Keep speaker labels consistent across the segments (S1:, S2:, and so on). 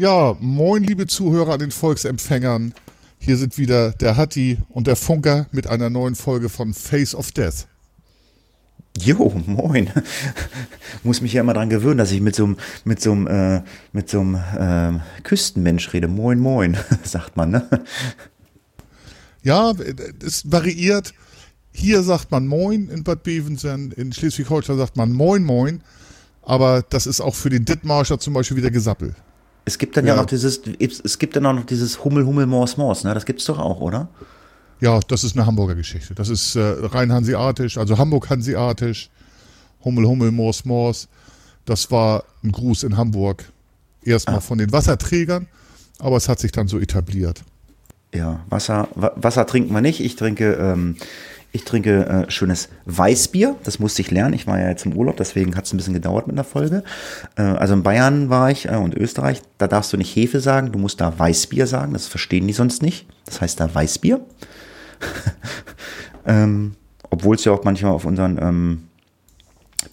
S1: Ja, moin liebe Zuhörer an den Volksempfängern. Hier sind wieder der Hatti und der Funker mit einer neuen Folge von Face of Death.
S2: Jo, moin. Muss mich ja immer dran gewöhnen, dass ich mit so einem mit so einem äh, mit so einem äh, Küstenmensch rede. Moin, moin, sagt man, ne?
S1: Ja, es variiert. Hier sagt man Moin in Bad Bevensen, in Schleswig-Holstein sagt man Moin, Moin. Aber das ist auch für den Dittmarscher zum Beispiel wieder Gesappel.
S2: Es gibt dann ja,
S1: Ja.
S2: noch dieses, es gibt dann auch noch dieses Hummel, Hummel, Mors, Mors, ne? Das gibt's doch auch, oder?
S1: Ja, das ist eine Hamburger Geschichte. Das ist äh, rein hanseatisch, also Hamburg hanseatisch. Hummel, Hummel, Mors, Mors. Das war ein Gruß in Hamburg. Erstmal von den Wasserträgern, aber es hat sich dann so etabliert.
S2: Ja, Wasser, Wa- Wasser trinken wir nicht. Ich trinke, ähm, ich trinke äh, schönes Weißbier. Das musste ich lernen. Ich war ja jetzt im Urlaub, deswegen hat es ein bisschen gedauert mit der Folge. Äh, also in Bayern war ich äh, und Österreich. Da darfst du nicht Hefe sagen, du musst da Weißbier sagen. Das verstehen die sonst nicht. Das heißt da Weißbier. ähm, Obwohl es ja auch manchmal auf unseren ähm,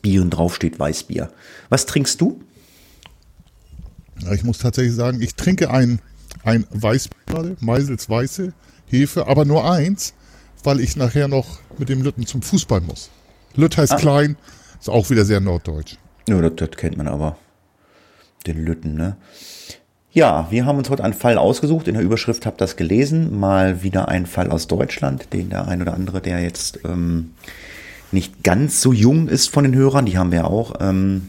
S2: Bieren draufsteht, Weißbier. Was trinkst du?
S1: Ich muss tatsächlich sagen, ich trinke ein, ein Weißbier, Meisels Weiße, Hefe, aber nur eins, weil ich nachher noch mit dem Lütten zum Fußball muss. Lütt heißt klein, ist auch wieder sehr norddeutsch.
S2: Ja, das, das kennt man aber. Den Lütten, ne? Ja, wir haben uns heute einen Fall ausgesucht. In der Überschrift habt ihr das gelesen. Mal wieder ein Fall aus Deutschland, den der ein oder andere, der jetzt ähm, nicht ganz so jung ist von den Hörern, die haben wir auch ähm,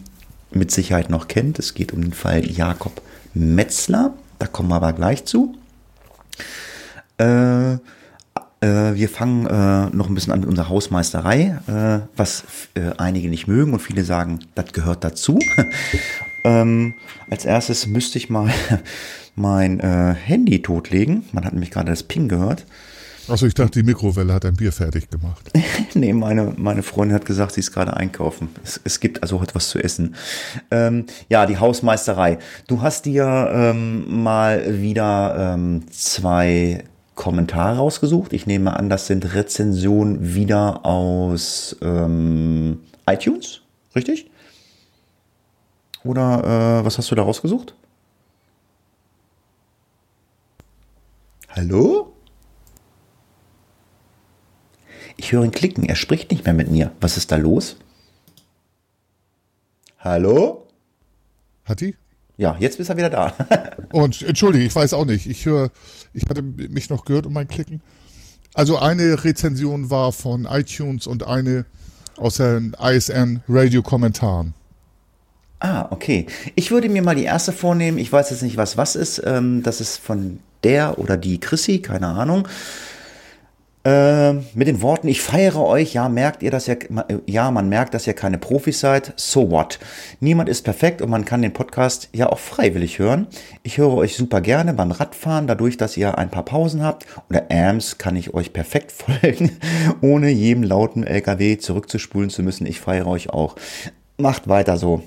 S2: mit Sicherheit noch kennt. Es geht um den Fall Jakob Metzler. Da kommen wir aber gleich zu. Äh, äh, wir fangen äh, noch ein bisschen an mit unserer Hausmeisterei, äh, was äh, einige nicht mögen und viele sagen, das gehört dazu. ähm, als erstes müsste ich mal mein äh, Handy totlegen. Man hat nämlich gerade das Ping gehört.
S1: Achso, ich dachte, die Mikrowelle hat ein Bier fertig gemacht.
S2: nee, meine, meine Freundin hat gesagt, sie ist gerade einkaufen. Es, es gibt also heute was zu essen. Ähm, ja, die Hausmeisterei. Du hast dir ähm, mal wieder ähm, zwei Kommentare rausgesucht. Ich nehme an, das sind Rezensionen wieder aus ähm, iTunes, richtig? Oder äh, was hast du da rausgesucht? Hallo? Ich höre ihn klicken. Er spricht nicht mehr mit mir. Was ist da los? Hallo?
S1: Hat die?
S2: Ja, jetzt ist er wieder da.
S1: Und entschuldige, ich weiß auch nicht. Ich höre, ich hatte mich noch gehört um mein Klicken. Also eine Rezension war von iTunes und eine aus den ISN Radio Kommentaren.
S2: ah, okay. Ich würde mir mal die erste vornehmen. Ich weiß jetzt nicht, was was ist. Ähm, das ist von der oder die Chrissy, keine Ahnung. Ähm, mit den Worten, ich feiere euch, ja, merkt ihr, dass ihr, ja, man merkt, dass ihr keine Profis seid, so what? Niemand ist perfekt und man kann den Podcast ja auch freiwillig hören. Ich höre euch super gerne beim Radfahren, dadurch, dass ihr ein paar Pausen habt oder Ams kann ich euch perfekt folgen, ohne jedem lauten LKW zurückzuspulen zu müssen. Ich feiere euch auch. Macht weiter so.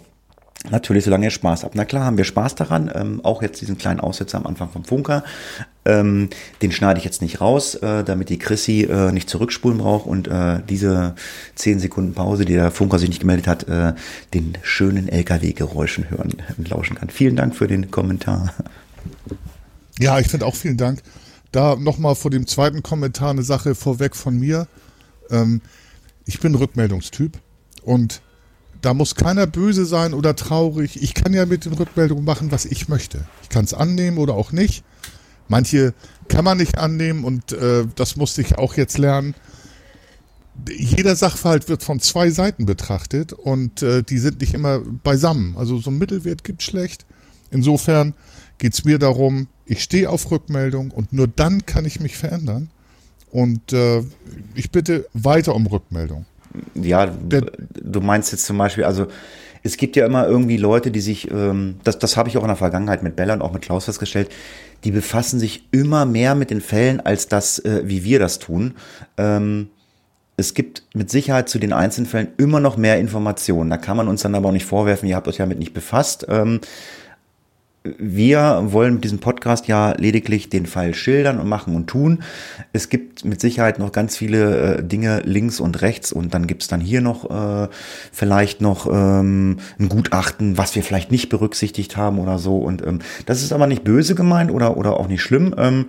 S2: Natürlich, solange ihr Spaß habt. Na klar, haben wir Spaß daran. Ähm, auch jetzt diesen kleinen Aussetzer am Anfang vom Funker. Ähm, den schneide ich jetzt nicht raus, äh, damit die Chrissy äh, nicht zurückspulen braucht und äh, diese 10 Sekunden Pause, die der Funker sich nicht gemeldet hat, äh, den schönen LKW-Geräuschen hören und lauschen kann. Vielen Dank für den Kommentar.
S1: Ja, ich finde auch vielen Dank. Da nochmal vor dem zweiten Kommentar eine Sache vorweg von mir. Ähm, ich bin Rückmeldungstyp und da muss keiner böse sein oder traurig. Ich kann ja mit den Rückmeldungen machen, was ich möchte. Ich kann es annehmen oder auch nicht. Manche kann man nicht annehmen und äh, das musste ich auch jetzt lernen. Jeder Sachverhalt wird von zwei Seiten betrachtet und äh, die sind nicht immer beisammen. Also so ein Mittelwert gibt schlecht. Insofern geht es mir darum, ich stehe auf Rückmeldung und nur dann kann ich mich verändern. Und äh, ich bitte weiter um Rückmeldung.
S2: Ja, du meinst jetzt zum Beispiel, also es gibt ja immer irgendwie Leute, die sich, ähm, das, das habe ich auch in der Vergangenheit mit Bella und auch mit Klaus festgestellt, die befassen sich immer mehr mit den Fällen, als das, äh, wie wir das tun. Ähm, es gibt mit Sicherheit zu den Einzelfällen immer noch mehr Informationen. Da kann man uns dann aber auch nicht vorwerfen, ihr habt euch damit nicht befasst. Ähm, wir wollen mit diesem Podcast ja lediglich den Fall schildern und machen und tun. Es gibt mit Sicherheit noch ganz viele äh, Dinge links und rechts und dann gibt's dann hier noch äh, vielleicht noch ähm, ein Gutachten, was wir vielleicht nicht berücksichtigt haben oder so. Und ähm, das ist aber nicht böse gemeint oder, oder auch nicht schlimm. Ähm,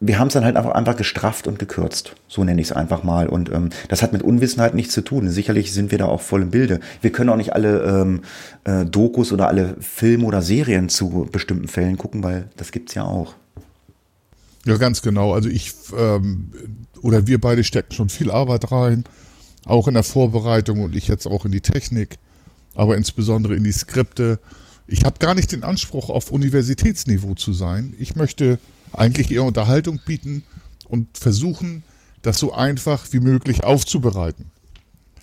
S2: wir haben es dann halt einfach, einfach gestrafft und gekürzt. So nenne ich es einfach mal. Und ähm, das hat mit Unwissenheit nichts zu tun. Sicherlich sind wir da auch voll im Bilde. Wir können auch nicht alle ähm, äh, Dokus oder alle Filme oder Serien zu bestimmten Fällen gucken, weil das gibt's ja auch.
S1: Ja, ganz genau. Also ich ähm, oder wir beide stecken schon viel Arbeit rein, auch in der Vorbereitung und ich jetzt auch in die Technik, aber insbesondere in die Skripte. Ich habe gar nicht den Anspruch, auf Universitätsniveau zu sein. Ich möchte eigentlich eher Unterhaltung bieten und versuchen, das so einfach wie möglich aufzubereiten.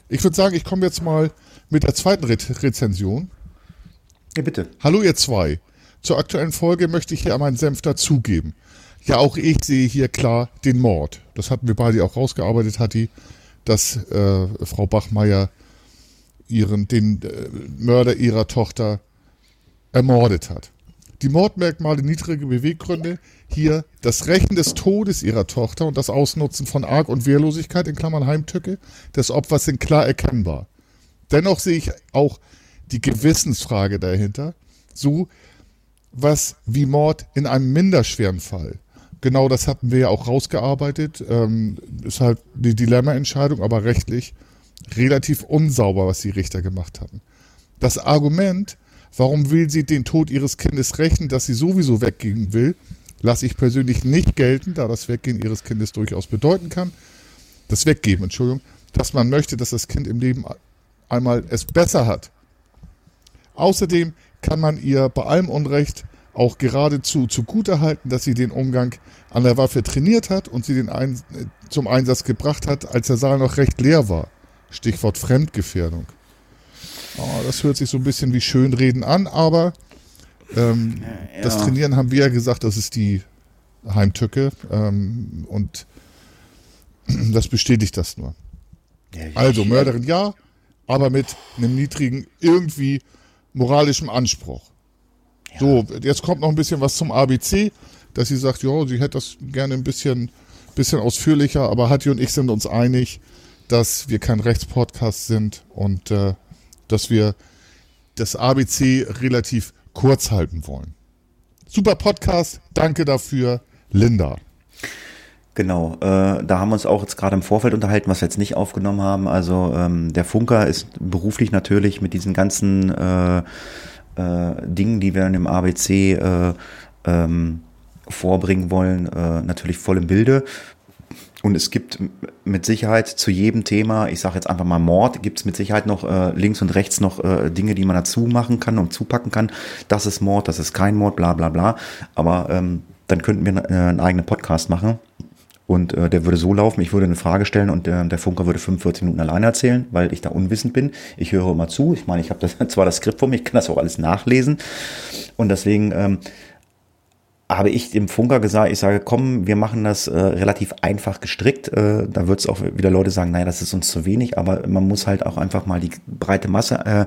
S1: Ich würde sagen, ich komme jetzt mal mit der zweiten Re Rezension.
S2: Ja, bitte.
S1: Hallo ihr zwei. Zur aktuellen Folge möchte ich hier meinen Senf dazugeben. Ja, auch ich sehe hier klar den Mord. Das hatten wir beide auch rausgearbeitet, Hatti, dass äh, Frau Bachmeier ihren, den äh, Mörder ihrer Tochter ermordet hat. Die Mordmerkmale niedrige Beweggründe, hier das Rächen des Todes ihrer Tochter und das Ausnutzen von Arg und Wehrlosigkeit in Klammern Heimtücke des Opfers sind klar erkennbar. Dennoch sehe ich auch die Gewissensfrage dahinter, so was wie Mord in einem minderschweren Fall. Genau das hatten wir ja auch rausgearbeitet. Ähm, ist halt die Dilemma-Entscheidung, aber rechtlich relativ unsauber, was die Richter gemacht hatten. Das Argument, warum will sie den Tod ihres Kindes rächen, das sie sowieso weggehen will, lasse ich persönlich nicht gelten, da das Weggehen ihres Kindes durchaus bedeuten kann, das Weggeben, Entschuldigung, dass man möchte, dass das Kind im Leben einmal es besser hat. Außerdem kann man ihr bei allem Unrecht auch geradezu zugutehalten, dass sie den Umgang an der Waffe trainiert hat und sie den ein zum Einsatz gebracht hat, als der Saal noch recht leer war. Stichwort Fremdgefährdung. Oh, das hört sich so ein bisschen wie Schönreden an, aber ähm, ja. Das Trainieren haben wir ja gesagt, das ist die Heimtücke ähm, und das bestätigt das nur. Ja, also Mörderin ja, aber mit einem niedrigen irgendwie moralischen Anspruch. So, jetzt kommt noch ein bisschen was zum ABC, dass sie sagt, ja, sie hätte das gerne ein bisschen, bisschen ausführlicher, aber Hattie und ich sind uns einig, dass wir kein Rechtspodcast sind und äh, dass wir das ABC relativ kurz halten wollen. Super Podcast, danke dafür, Linda.
S2: Genau, äh, da haben wir uns auch jetzt gerade im Vorfeld unterhalten, was wir jetzt nicht aufgenommen haben. Also ähm, der Funker ist beruflich natürlich mit diesen ganzen äh, äh, Dingen, die wir in dem ABC äh, ähm, vorbringen wollen, äh, natürlich voll im Bilde. Und es gibt mit Sicherheit zu jedem Thema, ich sage jetzt einfach mal Mord, gibt es mit Sicherheit noch äh, links und rechts noch äh, Dinge, die man dazu machen kann und zupacken kann. Das ist Mord, das ist kein Mord, bla bla bla. Aber ähm, dann könnten wir äh, einen eigenen Podcast machen. Und äh, der würde so laufen, ich würde eine Frage stellen und der, der Funker würde 45 Minuten alleine erzählen, weil ich da unwissend bin. Ich höre immer zu. Ich meine, ich habe zwar das Skript vor mir, ich kann das auch alles nachlesen. Und deswegen ähm, habe ich dem Funker gesagt, ich sage, komm, wir machen das äh, relativ einfach gestrickt. Äh, da wird es auch wieder Leute sagen, naja, das ist uns zu wenig, aber man muss halt auch einfach mal die breite Masse äh,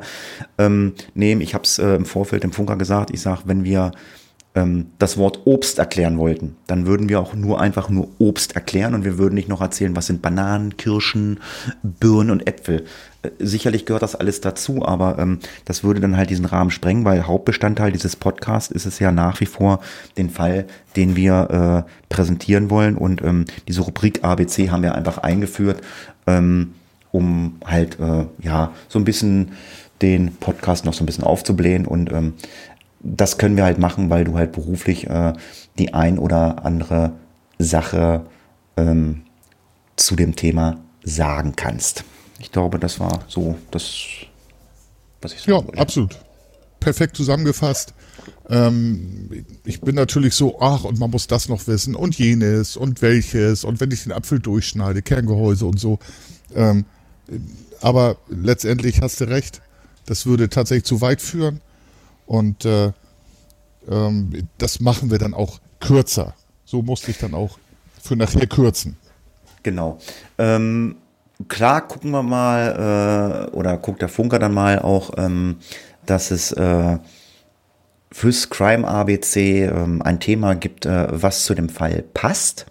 S2: ähm, nehmen. Ich habe es äh, im Vorfeld dem Funker gesagt, ich sage, wenn wir ähm, das Wort Obst erklären wollten, dann würden wir auch nur einfach nur Obst erklären und wir würden nicht noch erzählen, was sind Bananen, Kirschen, Birnen und Äpfel. Äh, sicherlich gehört das alles dazu, aber ähm, das würde dann halt diesen Rahmen sprengen, weil Hauptbestandteil dieses Podcasts ist es ja nach wie vor den Fall, den wir äh, präsentieren wollen und ähm, diese Rubrik ABC haben wir einfach eingeführt, ähm, um halt äh, ja so ein bisschen den Podcast noch so ein bisschen aufzublähen und ähm, das können wir halt machen, weil du halt beruflich äh, die ein oder andere Sache ähm, zu dem Thema sagen kannst. Ich glaube, das war so das,
S1: was ich sagen Ja, wollte. absolut. Perfekt zusammengefasst. Ähm, ich bin natürlich so, ach, und man muss das noch wissen und jenes und welches und wenn ich den Apfel durchschneide, Kerngehäuse und so. Ähm, aber letztendlich hast du recht, das würde tatsächlich zu weit führen und äh, ähm, das machen wir dann auch kürzer. So musste ich dann auch für nachher kürzen.
S2: Genau. Ähm, klar gucken wir mal, äh, oder guckt der Funker dann mal auch, ähm, dass es äh, fürs Crime ABC ähm, ein Thema gibt, äh, was zu dem Fall passt.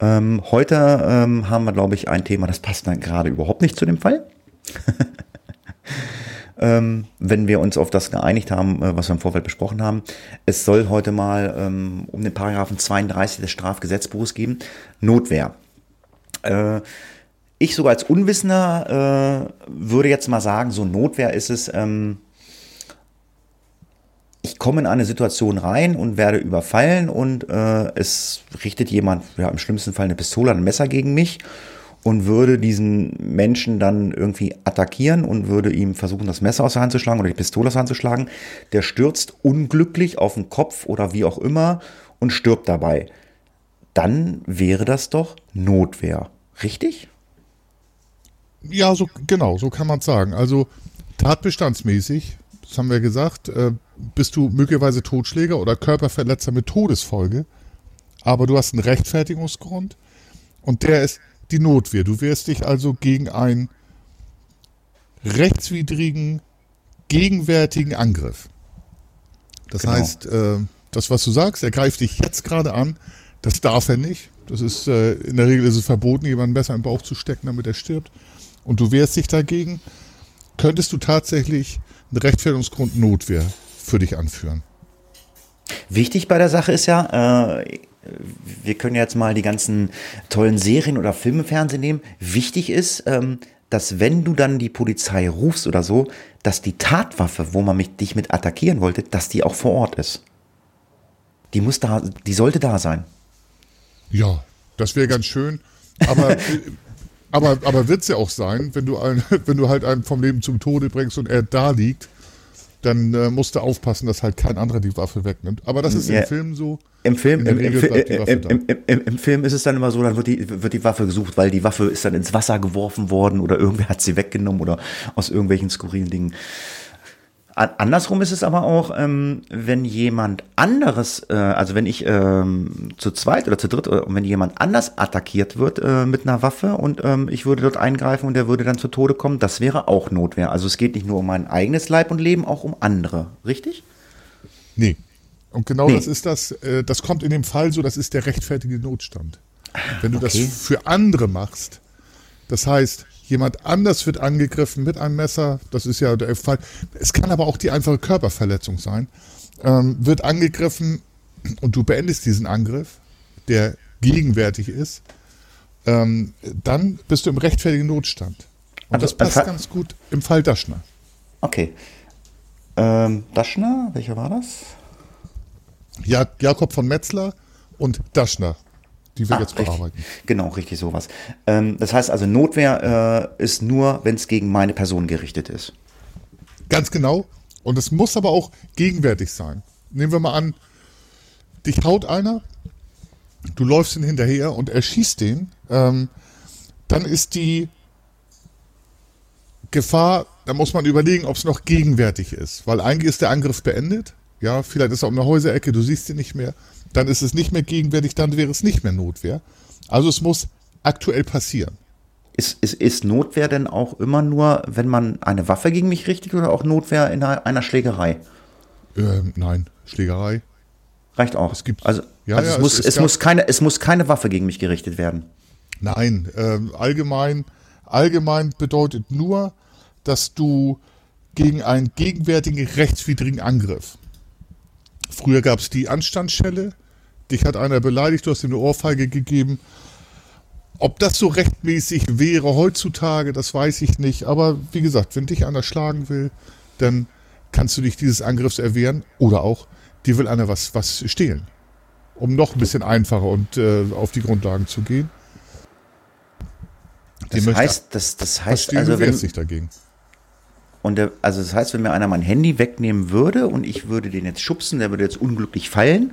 S2: Ähm, heute ähm, haben wir, glaube ich, ein Thema, das passt dann gerade überhaupt nicht zu dem Fall. ähm, wenn wir uns auf das geeinigt haben, äh, was wir im Vorfeld besprochen haben. Es soll heute mal ähm, um den Paragraphen 32 des Strafgesetzbuches gehen. Notwehr. Äh, ich sogar als Unwissender äh, würde jetzt mal sagen, so Notwehr ist es, ähm, ich komme in eine Situation rein und werde überfallen und äh, es richtet jemand, ja im schlimmsten Fall eine Pistole, ein Messer gegen mich und würde diesen Menschen dann irgendwie attackieren und würde ihm versuchen, das Messer aus der Hand zu schlagen oder die Pistole aus der Hand zu schlagen. Der stürzt unglücklich auf den Kopf oder wie auch immer und stirbt dabei. Dann wäre das doch Notwehr, richtig?
S1: Ja, so genau, so kann man sagen. Also tatbestandsmäßig das haben wir gesagt, äh, bist du möglicherweise Totschläger oder Körperverletzer mit Todesfolge, aber du hast einen Rechtfertigungsgrund und der ist die Notwehr. Du wehrst dich also gegen einen rechtswidrigen, gegenwärtigen Angriff. Das genau. heißt, äh, das, was du sagst, er greift dich jetzt gerade an, das darf er nicht. Das ist, äh, in der Regel ist es verboten, jemanden besser im Bauch zu stecken, damit er stirbt. Und du wehrst dich dagegen. Könntest du tatsächlich einen Rechtfertigungsgrund Notwehr für dich anführen.
S2: Wichtig bei der Sache ist ja, äh, wir können jetzt mal die ganzen tollen Serien oder Filme Fernsehen nehmen. Wichtig ist, ähm, dass wenn du dann die Polizei rufst oder so, dass die Tatwaffe, wo man mich, dich mit attackieren wollte, dass die auch vor Ort ist. Die muss da, die sollte da sein.
S1: Ja, das wäre ganz schön. Aber Aber, aber wird es ja auch sein, wenn du, ein, wenn du halt einen vom Leben zum Tode bringst und er da liegt, dann äh, musst du aufpassen, dass halt kein anderer die Waffe wegnimmt. Aber das ist ja. im Film so.
S2: Im Film, im, im, im, Film ist es dann immer so, dann wird die, wird die Waffe gesucht, weil die Waffe ist dann ins Wasser geworfen worden oder irgendwer hat sie weggenommen oder aus irgendwelchen skurrilen Dingen. Andersrum ist es aber auch, ähm, wenn jemand anderes, äh, also wenn ich ähm, zu zweit oder zu dritt, oder wenn jemand anders attackiert wird äh, mit einer Waffe und ähm, ich würde dort eingreifen und der würde dann zu Tode kommen, das wäre auch Notwehr. Also es geht nicht nur um mein eigenes Leib und Leben, auch um andere, richtig?
S1: Nee. Und genau nee. das ist das, äh, das kommt in dem Fall so, das ist der rechtfertige Notstand. Wenn du okay. das für andere machst, das heißt, Jemand anders wird angegriffen mit einem Messer, das ist ja der Fall. Es kann aber auch die einfache Körperverletzung sein. Ähm, wird angegriffen und du beendest diesen Angriff, der gegenwärtig ist, ähm, dann bist du im rechtfertigen Notstand. Und also, das passt Fall, ganz gut im Fall Daschner.
S2: Okay. Ähm, Daschner, welcher war das?
S1: Ja, Jakob von Metzler und Daschner die wir ah, jetzt bearbeiten.
S2: Richtig. Genau, richtig sowas. Ähm, das heißt also, Notwehr äh, ist nur, wenn es gegen meine Person gerichtet ist.
S1: Ganz genau. Und es muss aber auch gegenwärtig sein. Nehmen wir mal an, dich haut einer, du läufst ihn hinterher und erschießt den, ähm, dann ist die Gefahr, da muss man überlegen, ob es noch gegenwärtig ist. Weil eigentlich ist der Angriff beendet. Ja, vielleicht ist er um eine Häuserecke, du siehst ihn nicht mehr dann ist es nicht mehr gegenwärtig, dann wäre es nicht mehr Notwehr. Also es muss aktuell passieren.
S2: Ist, ist, ist Notwehr denn auch immer nur, wenn man eine Waffe gegen mich richtet oder auch Notwehr in einer, einer Schlägerei?
S1: Ähm, nein, Schlägerei.
S2: Reicht auch. Es gibt, also, ja, also ja, es, muss, es, es muss keine, es muss keine Waffe gegen mich gerichtet werden.
S1: Nein, ähm, allgemein, allgemein bedeutet nur, dass du gegen einen gegenwärtigen rechtswidrigen Angriff. Früher gab es die Anstandsschelle, dich hat einer beleidigt, du hast ihm eine Ohrfeige gegeben. Ob das so rechtmäßig wäre heutzutage, das weiß ich nicht. Aber wie gesagt, wenn dich einer schlagen will, dann kannst du dich dieses Angriffs erwehren oder auch, dir will einer was, was stehlen. Um noch ein bisschen einfacher und äh, auf die Grundlagen zu gehen.
S2: Das heißt, das, das heißt, also
S1: wenn, sich dagegen.
S2: Und der, also das heißt, wenn mir einer mein Handy wegnehmen würde und ich würde den jetzt schubsen, der würde jetzt unglücklich fallen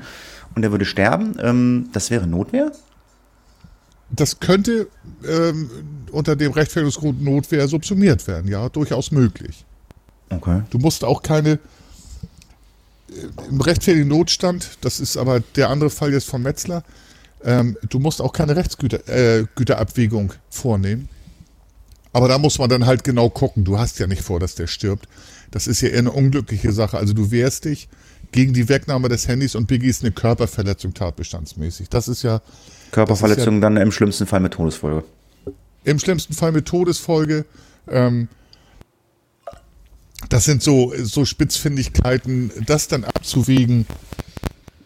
S2: und der würde sterben, ähm, das wäre Notwehr?
S1: Das könnte ähm, unter dem Rechtfertigungsgrund Notwehr subsumiert werden, ja, durchaus möglich.
S2: Okay.
S1: Du musst auch keine, im rechtfertigen Notstand, das ist aber der andere Fall jetzt von Metzler, ähm, du musst auch keine Rechtsgüterabwägung äh, vornehmen. Aber da muss man dann halt genau gucken. Du hast ja nicht vor, dass der stirbt. Das ist ja eher eine unglückliche Sache. Also du wehrst dich gegen die Wegnahme des Handys und begehst eine Körperverletzung tatbestandsmäßig. Das ist ja.
S2: Körperverletzung ist ja, dann im schlimmsten Fall mit Todesfolge.
S1: Im schlimmsten Fall mit Todesfolge. Ähm, das sind so, so Spitzfindigkeiten, das dann abzuwägen,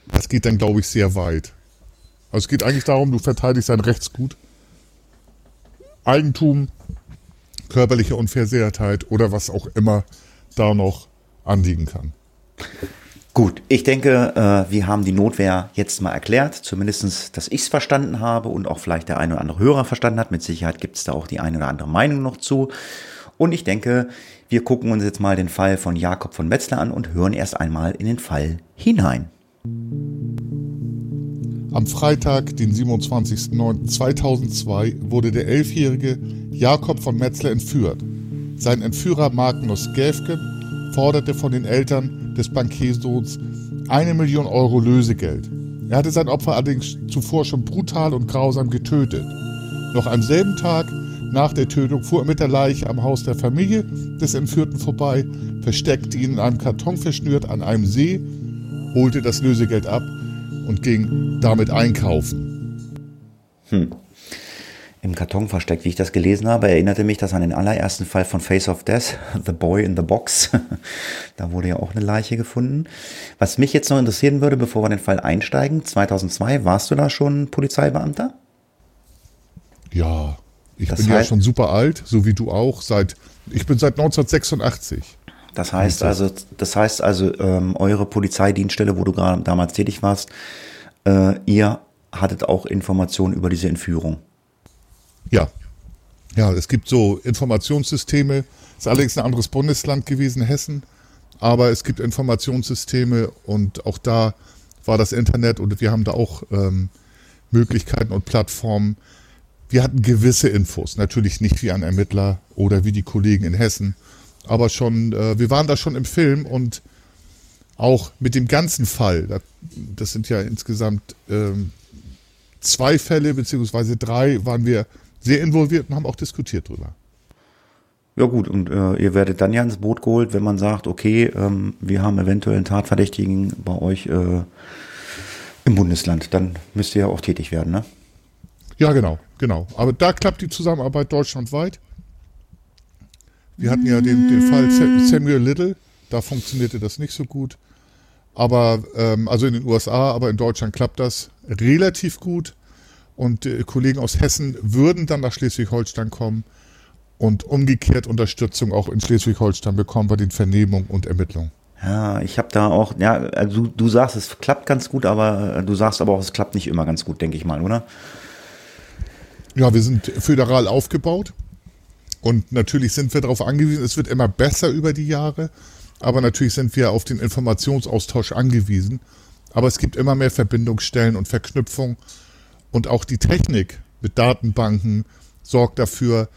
S1: das geht dann, glaube ich, sehr weit. Also es geht eigentlich darum, du verteidigst dein Rechtsgut. Eigentum, körperliche Unversehrtheit oder was auch immer da noch anliegen kann.
S2: Gut, ich denke, äh, wir haben die Notwehr jetzt mal erklärt, zumindest, dass ich es verstanden habe und auch vielleicht der eine oder andere Hörer verstanden hat. Mit Sicherheit gibt es da auch die eine oder andere Meinung noch zu. Und ich denke, wir gucken uns jetzt mal den Fall von Jakob von Metzler an und hören erst einmal in den Fall hinein.
S1: Am Freitag, den 27.09.2002, wurde der elfjährige Jakob von Metzler entführt. Sein Entführer Magnus Gäfken forderte von den Eltern des Bankiersohns eine Million Euro Lösegeld. Er hatte sein Opfer allerdings zuvor schon brutal und grausam getötet. Noch am selben Tag nach der Tötung fuhr er mit der Leiche am Haus der Familie des Entführten vorbei, versteckte ihn in einem Karton verschnürt an einem See, holte das Lösegeld ab und ging damit einkaufen.
S2: Hm. Im Karton versteckt, wie ich das gelesen habe, erinnerte mich das an den allerersten Fall von Face of Death, The Boy in the Box. da wurde ja auch eine Leiche gefunden. Was mich jetzt noch interessieren würde, bevor wir in den Fall einsteigen, 2002, warst du da schon Polizeibeamter?
S1: Ja, ich das bin ja schon super alt, so wie du auch. Seit ich bin seit 1986.
S2: Das heißt also, das heißt also, ähm, eure Polizeidienststelle, wo du gerade damals tätig warst, äh, ihr hattet auch Informationen über diese Entführung.
S1: Ja. Ja, es gibt so Informationssysteme. Ist allerdings ein anderes Bundesland gewesen, Hessen. Aber es gibt Informationssysteme und auch da war das Internet und wir haben da auch ähm, Möglichkeiten und Plattformen. Wir hatten gewisse Infos, natürlich nicht wie ein Ermittler oder wie die Kollegen in Hessen, aber schon, äh, wir waren da schon im Film und auch mit dem ganzen Fall, das sind ja insgesamt ähm, zwei Fälle beziehungsweise drei, waren wir sehr involviert und haben auch diskutiert drüber.
S2: Ja gut, und äh, ihr werdet dann ja ins Boot geholt, wenn man sagt, okay, ähm, wir haben eventuell einen Tatverdächtigen bei euch äh, im Bundesland, dann müsst ihr ja auch tätig werden, ne?
S1: Ja, genau, genau. Aber da klappt die Zusammenarbeit deutschlandweit. Wir hatten ja den, den Fall Samuel Little, da funktionierte das nicht so gut. Aber, ähm, also in den USA, aber in Deutschland klappt das relativ gut. Und äh, Kollegen aus Hessen würden dann nach Schleswig-Holstein kommen und umgekehrt Unterstützung auch in Schleswig-Holstein bekommen bei den Vernehmungen und Ermittlungen.
S2: Ja, ich habe da auch, ja, also du, du sagst, es klappt ganz gut, aber äh, du sagst aber auch, es klappt nicht immer ganz gut, denke ich mal, oder?
S1: Ja, wir sind föderal aufgebaut. Und natürlich sind wir darauf angewiesen, es wird immer besser über die Jahre, aber natürlich sind wir auf den Informationsaustausch angewiesen. Aber es gibt immer mehr Verbindungsstellen und Verknüpfungen. Und auch die Technik mit Datenbanken sorgt dafür,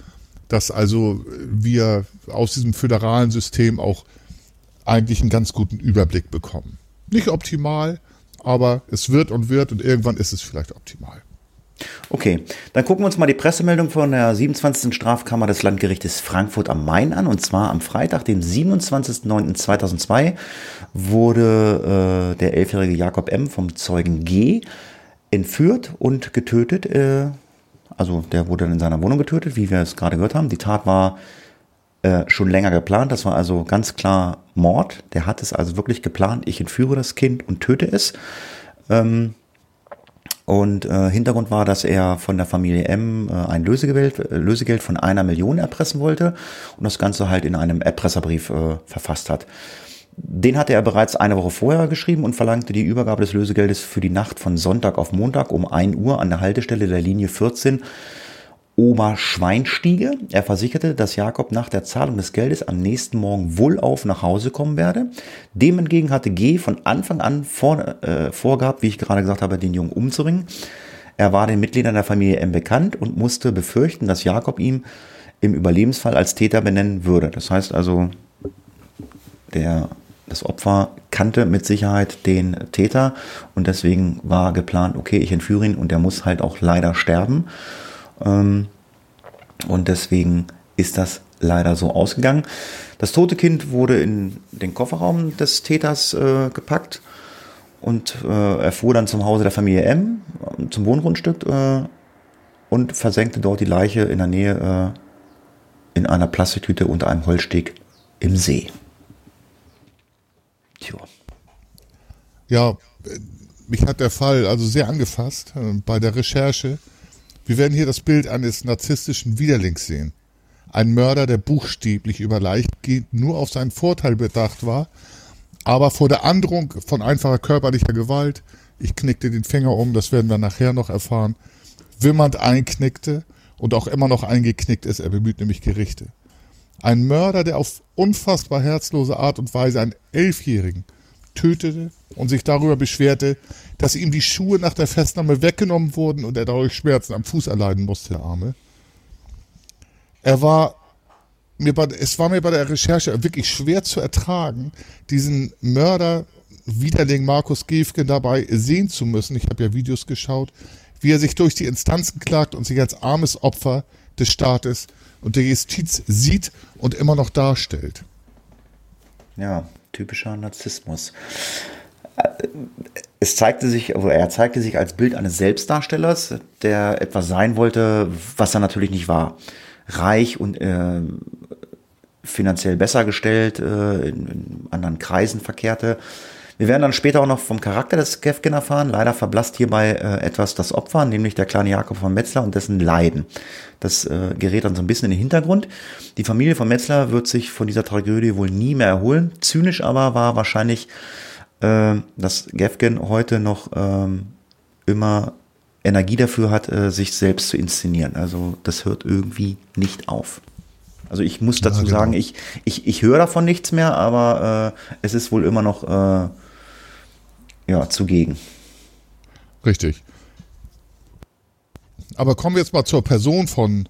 S1: dass also wir aus diesem föderalen System auch eigentlich einen ganz guten Überblick bekommen. Nicht optimal, aber es wird und wird und irgendwann ist es vielleicht optimal.
S2: Okay, dann gucken wir uns mal die Pressemeldung von der 27. Strafkammer des Landgerichtes Frankfurt am Main an. Und zwar am Freitag, dem 27.09.2002, wurde äh, der elfjährige Jakob M. vom Zeugen G. entführt und getötet. Äh, also der wurde dann in seiner Wohnung getötet, wie wir es gerade gehört haben. Die Tat war äh, schon länger geplant. Das war also ganz klar Mord. Der hat es also wirklich geplant. Ich entführe das Kind und töte es. Ähm, und äh, Hintergrund war, dass er von der Familie M äh, ein Lösegeld, äh, Lösegeld von einer Million erpressen wollte und das Ganze halt in einem Erpresserbrief äh, verfasst hat. Den hatte er bereits eine Woche vorher geschrieben und verlangte die Übergabe des Lösegeldes für die Nacht von Sonntag auf Montag um 1 Uhr an der Haltestelle der Linie 14 Oberschweinstiege. Er versicherte, dass Jakob nach der Zahlung des Geldes am nächsten Morgen wohlauf nach Hause kommen werde. Dem entgegen hatte G von Anfang an vor, äh, vorgab, wie ich gerade gesagt habe, den Jungen umzubringen. Er war den Mitgliedern der Familie M bekannt und musste befürchten, dass Jakob ihm im Überlebensfall als Täter benennen würde. Das heißt also, der, das Opfer kannte mit Sicherheit den Täter und deswegen war geplant, okay, ich entführe ihn und er muss halt auch leider sterben. Ähm, und deswegen ist das leider so ausgegangen. Das tote Kind wurde in den Kofferraum des Täters äh, gepackt und äh, er fuhr dann zum Hause der Familie M, zum Wohngrundstück äh, und versenkte dort die Leiche in der Nähe äh, in einer Plastiktüte unter einem Holzsteg im See.
S1: Tja. Ja, mich hat der Fall also sehr angefasst äh, bei der Recherche. Wir werden hier das Bild eines narzisstischen Widerlings sehen. Ein Mörder, der buchstäblich über Leichtgehend nur auf seinen Vorteil bedacht war, aber vor der Androhung von einfacher körperlicher Gewalt, ich knickte den Finger um, das werden wir nachher noch erfahren, wimmernd einknickte und auch immer noch eingeknickt ist, er bemüht nämlich Gerichte. Ein Mörder, der auf unfassbar herzlose Art und Weise einen Elfjährigen tötete und sich darüber beschwerte, dass ihm die Schuhe nach der Festnahme weggenommen wurden und er dadurch Schmerzen am Fuß erleiden musste, der Arme. Er war mir bei, es war mir bei der Recherche wirklich schwer zu ertragen, diesen Mörder Widerling Markus Gefgen dabei sehen zu müssen. Ich habe ja Videos geschaut, wie er sich durch die Instanzen klagt und sich als armes Opfer des Staates und der Justiz sieht und immer noch darstellt.
S2: Ja, typischer Narzissmus. Es zeigte sich, er zeigte sich als Bild eines Selbstdarstellers, der etwas sein wollte, was er natürlich nicht war. Reich und äh, finanziell besser gestellt, äh, in, in anderen Kreisen verkehrte wir werden dann später auch noch vom Charakter des Kevkin erfahren. Leider verblasst hierbei äh, etwas das Opfer, nämlich der kleine Jakob von Metzler und dessen Leiden. Das äh, gerät dann so ein bisschen in den Hintergrund. Die Familie von Metzler wird sich von dieser Tragödie wohl nie mehr erholen. Zynisch aber war wahrscheinlich, äh, dass Gefgen heute noch ähm, immer Energie dafür hat, äh, sich selbst zu inszenieren. Also das hört irgendwie nicht auf. Also ich muss dazu ja, genau. sagen, ich, ich, ich höre davon nichts mehr, aber äh, es ist wohl immer noch äh, ja, zugegen.
S1: Richtig. Aber kommen wir jetzt mal zur Person von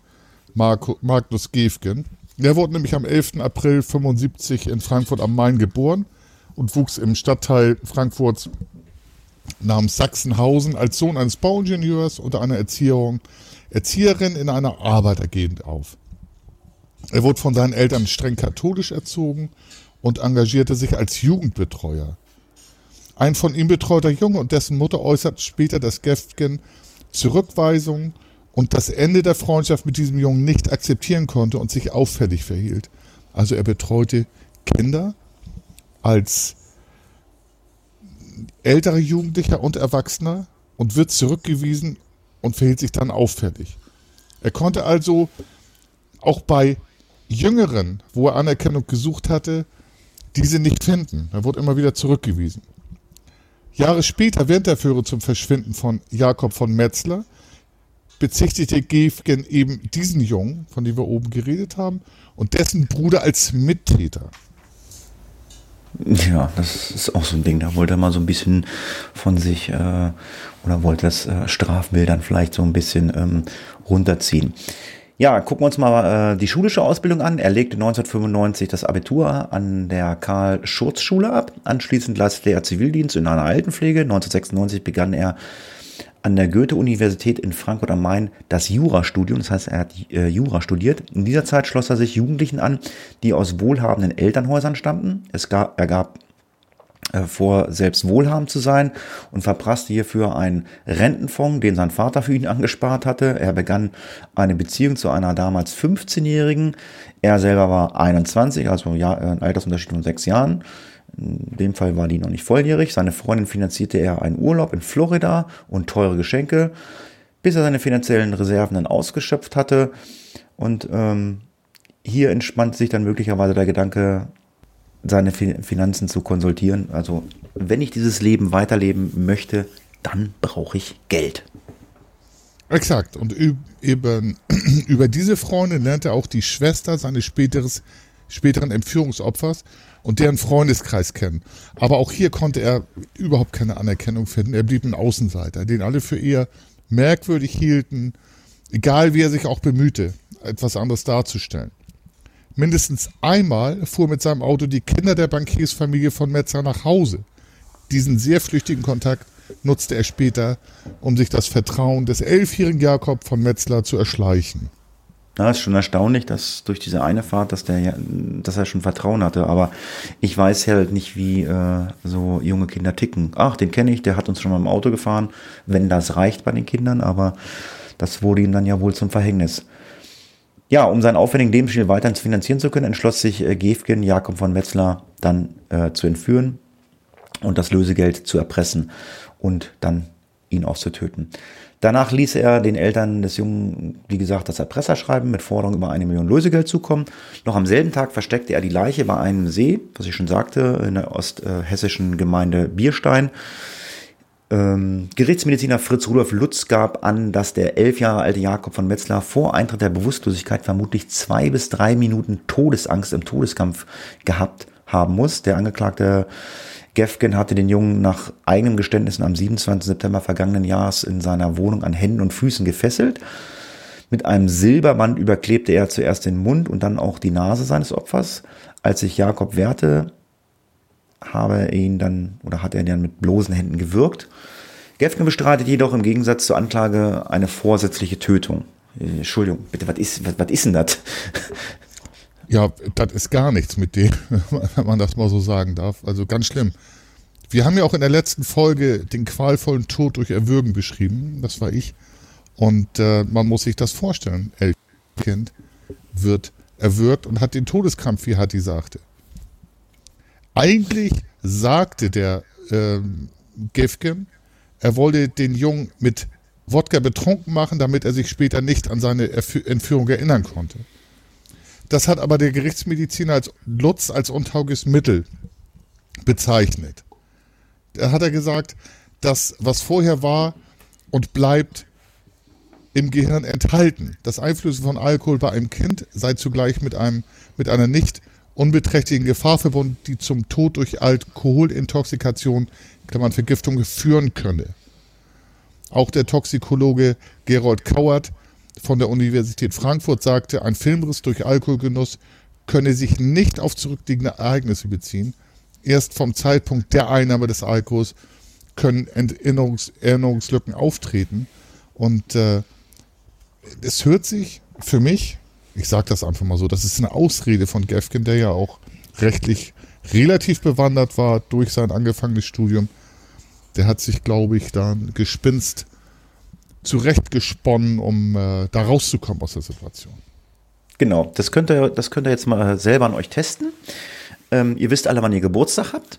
S1: Marco, Magnus Gefgen. Er wurde nämlich am 11. April 75 in Frankfurt am Main geboren und wuchs im Stadtteil Frankfurts namens Sachsenhausen als Sohn eines Bauingenieurs und einer Erzieherin, Erzieherin in einer Arbeitergegend auf. Er wurde von seinen Eltern streng katholisch erzogen und engagierte sich als Jugendbetreuer. Ein von ihm betreuter Junge und dessen Mutter äußert später, dass Gefgen Zurückweisung und das Ende der Freundschaft mit diesem Jungen nicht akzeptieren konnte und sich auffällig verhielt. Also er betreute Kinder als ältere Jugendlicher und Erwachsener und wird zurückgewiesen und verhielt sich dann auffällig. Er konnte also auch bei Jüngeren, wo er Anerkennung gesucht hatte, diese nicht finden. Er wurde immer wieder zurückgewiesen. Jahre später, während der Führer zum Verschwinden von Jakob von Metzler, bezichtigte Gefgen eben diesen Jungen, von dem wir oben geredet haben, und dessen Bruder als Mittäter.
S2: Ja, das ist auch so ein Ding. Da wollte er mal so ein bisschen von sich äh, oder wollte das äh, Strafbild dann vielleicht so ein bisschen ähm, runterziehen. Ja, gucken wir uns mal äh, die schulische Ausbildung an. Er legte 1995 das Abitur an der Karl-Schurz-Schule ab. Anschließend leistete er Zivildienst in einer Altenpflege. 1996 begann er an der Goethe-Universität in Frankfurt am Main das Jurastudium. Das heißt, er hat äh, Jura studiert. In dieser Zeit schloss er sich Jugendlichen an, die aus wohlhabenden Elternhäusern stammten. Es gab, er gab äh, vor, selbst wohlhabend zu sein und verprasste hierfür einen Rentenfonds, den sein Vater für ihn angespart hatte. Er begann eine Beziehung zu einer damals 15-Jährigen. Er selber war 21, also ein Altersunterschied von sechs Jahren. In dem Fall war die noch nicht volljährig. Seine Freundin finanzierte er einen Urlaub in Florida und teure Geschenke, bis er seine finanziellen Reserven dann ausgeschöpft hatte. Und ähm, hier entspannt sich dann möglicherweise der Gedanke, seine Finanzen zu konsultieren. Also wenn ich dieses Leben weiterleben möchte, dann brauche ich Geld.
S1: Exakt. Und über, über diese Freundin lernte er auch die Schwester seines späteres, späteren Entführungsopfers und deren Freundeskreis kennen. Aber auch hier konnte er überhaupt keine Anerkennung finden. Er blieb ein Außenseiter, den alle für eher merkwürdig hielten, egal wie er sich auch bemühte, etwas anderes darzustellen. Mindestens einmal fuhr mit seinem Auto die Kinder der Bankiersfamilie von Metzer nach Hause. Diesen sehr flüchtigen Kontakt nutzte er später, um sich das Vertrauen des elfjährigen Jakob von Metzler zu erschleichen.
S2: Ja, ist schon erstaunlich, dass durch diese eine Fahrt, dass der, dass er schon Vertrauen hatte. Aber ich weiß halt nicht, wie äh, so junge Kinder ticken. Ach, den kenne ich, der hat uns schon mal im Auto gefahren. Wenn das reicht bei den Kindern, aber das wurde ihm dann ja wohl zum Verhängnis. Ja, um seinen aufwendigen Lebensstil weiterhin finanzieren zu können, entschloss sich äh, Gefgen, Jakob von Metzler, dann äh, zu entführen und das Lösegeld zu erpressen und dann ihn auch zu töten. Danach ließ er den Eltern des Jungen, wie gesagt, das Erpresserschreiben mit Forderung über eine Million Lösegeld zukommen. Noch am selben Tag versteckte er die Leiche bei einem See, was ich schon sagte, in der osthessischen Gemeinde Bierstein. Ähm, Gerichtsmediziner Fritz Rudolf Lutz gab an, dass der elf Jahre alte Jakob von Metzler vor Eintritt der Bewusstlosigkeit vermutlich zwei bis drei Minuten Todesangst im Todeskampf gehabt haben muss. Der Angeklagte Gefgen hatte den Jungen nach eigenem Geständnissen am 27. September vergangenen Jahres in seiner Wohnung an Händen und Füßen gefesselt. Mit einem Silberband überklebte er zuerst den Mund und dann auch die Nase seines Opfers. Als sich Jakob wehrte, habe er ihn dann oder hat er ihn dann mit bloßen Händen gewürgt. Gefgen bestreitet jedoch im Gegensatz zur Anklage eine vorsätzliche Tötung. Entschuldigung, bitte, was ist, was, was ist denn das?
S1: Ja, das ist gar nichts mit dem, wenn man das mal so sagen darf. Also ganz schlimm. Wir haben ja auch in der letzten Folge den qualvollen Tod durch Erwürgen beschrieben. Das war ich. Und äh, man muss sich das vorstellen. Elfkind wird erwürgt und hat den Todeskampf, wie Hatti sagte. Eigentlich sagte der äh, Gifken, er wollte den Jungen mit Wodka betrunken machen, damit er sich später nicht an seine Entführung erinnern konnte. Das hat aber der Gerichtsmediziner als Lutz als untaugliches Mittel bezeichnet. Da hat er gesagt, dass was vorher war und bleibt im Gehirn enthalten. Das Einflüssen von Alkohol bei einem Kind sei zugleich mit, einem, mit einer nicht unbeträchtlichen Gefahr verbunden, die zum Tod durch Alkoholintoxikation, Klammern Vergiftung, führen könne. Auch der Toxikologe Gerold Kauert von der Universität Frankfurt sagte, ein Filmriss durch Alkoholgenuss könne sich nicht auf zurückliegende Ereignisse beziehen. Erst vom Zeitpunkt der Einnahme des Alkohols können Erinnerungs Erinnerungslücken auftreten. Und äh, es hört sich für mich, ich sage das einfach mal so, das ist eine Ausrede von Gefkin, der ja auch rechtlich relativ bewandert war durch sein angefangenes Studium. Der hat sich, glaube ich, da ein Gespinst zurechtgesponnen, um äh, da rauszukommen aus der Situation.
S2: Genau, das könnt ihr, das könnt ihr jetzt mal selber an euch testen. Ähm, ihr wisst alle, wann ihr Geburtstag habt.